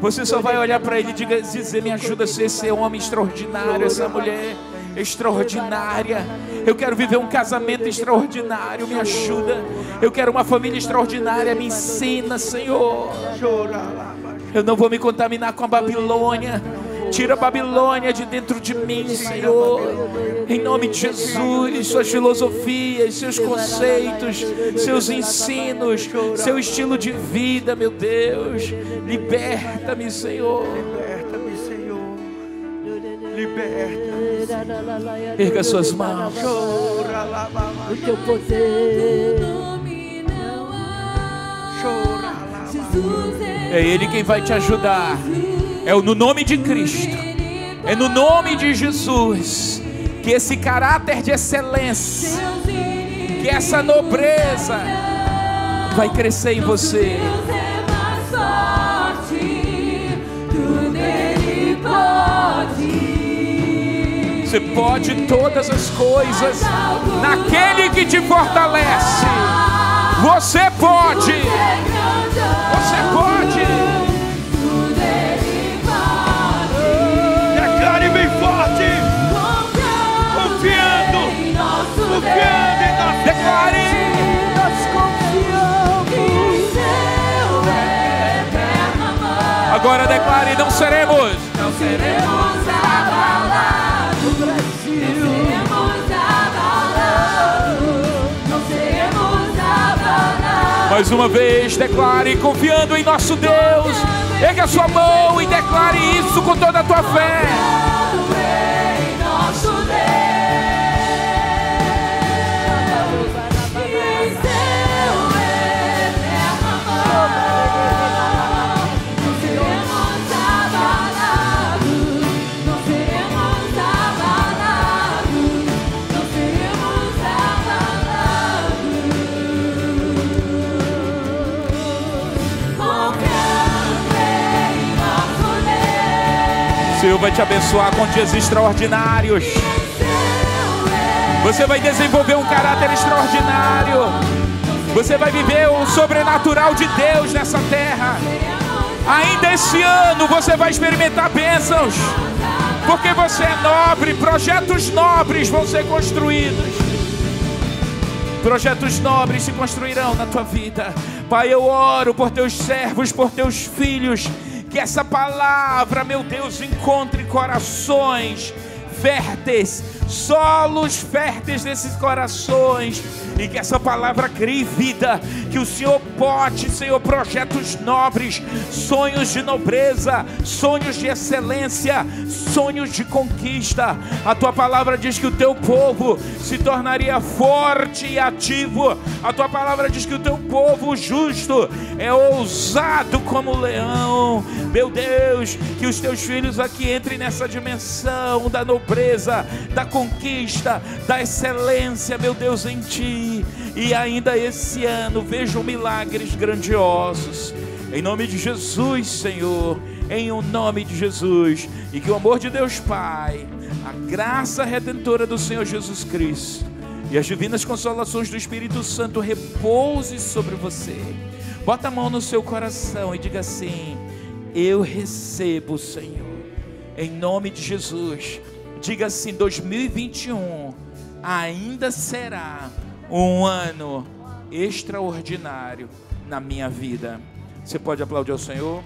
S1: Você só vai olhar para ele e dizer: Me ajuda a ser esse homem extraordinário, essa mulher extraordinária. Eu quero viver um casamento extraordinário, me ajuda. Eu quero uma família extraordinária, me ensina, Senhor. Eu não vou me contaminar com a Babilônia. Tira a Babilônia de dentro de mim, Senhor. Em nome de Jesus, suas filosofias, seus conceitos, seus ensinos, seu estilo de vida, meu Deus. Liberta-me, Senhor.
S3: Liberta.
S1: Erga suas mãos.
S2: O teu poder.
S4: Jesus
S1: É Ele quem vai te ajudar. É no nome de Cristo. É no nome de Jesus. Que esse caráter de excelência, que essa nobreza vai crescer em você. Você pode todas as coisas naquele que te fortalece. Você pode. Você pode.
S3: Declare bem forte. Confiando.
S4: em nosso Deus.
S3: Confiando em nós.
S1: Declare. Agora declare: não seremos.
S4: Não seremos
S1: Mais uma vez, declare confiando em nosso Deus. Ergue a sua mão e declare isso com toda a tua fé. Senhor vai te abençoar com dias extraordinários. Você vai desenvolver um caráter extraordinário. Você vai viver o sobrenatural de Deus nessa terra. Ainda esse ano você vai experimentar bênçãos. Porque você é nobre, projetos nobres vão ser construídos. Projetos nobres se construirão na tua vida. Pai, eu oro por teus servos, por teus filhos. Que essa palavra, meu Deus, encontre corações férteis, solos férteis desses corações. E que essa palavra crie vida. Que o Senhor bote, Senhor, projetos nobres, sonhos de nobreza, sonhos de excelência, sonhos de conquista. A tua palavra diz que o teu povo se tornaria forte e ativo. A tua palavra diz que o teu povo justo é ousado como o leão. Meu Deus, que os teus filhos aqui entrem nessa dimensão da nobreza, da conquista, da excelência, meu Deus, em ti. E ainda esse ano vejam milagres grandiosos. Em nome de Jesus, Senhor, em o nome de Jesus, e que o amor de Deus Pai, a graça redentora do Senhor Jesus Cristo e as divinas consolações do Espírito Santo repouse sobre você. Bota a mão no seu coração e diga assim: Eu recebo, Senhor, em nome de Jesus. Diga assim: 2021 ainda será um ano extraordinário na minha vida. Você pode aplaudir ao Senhor?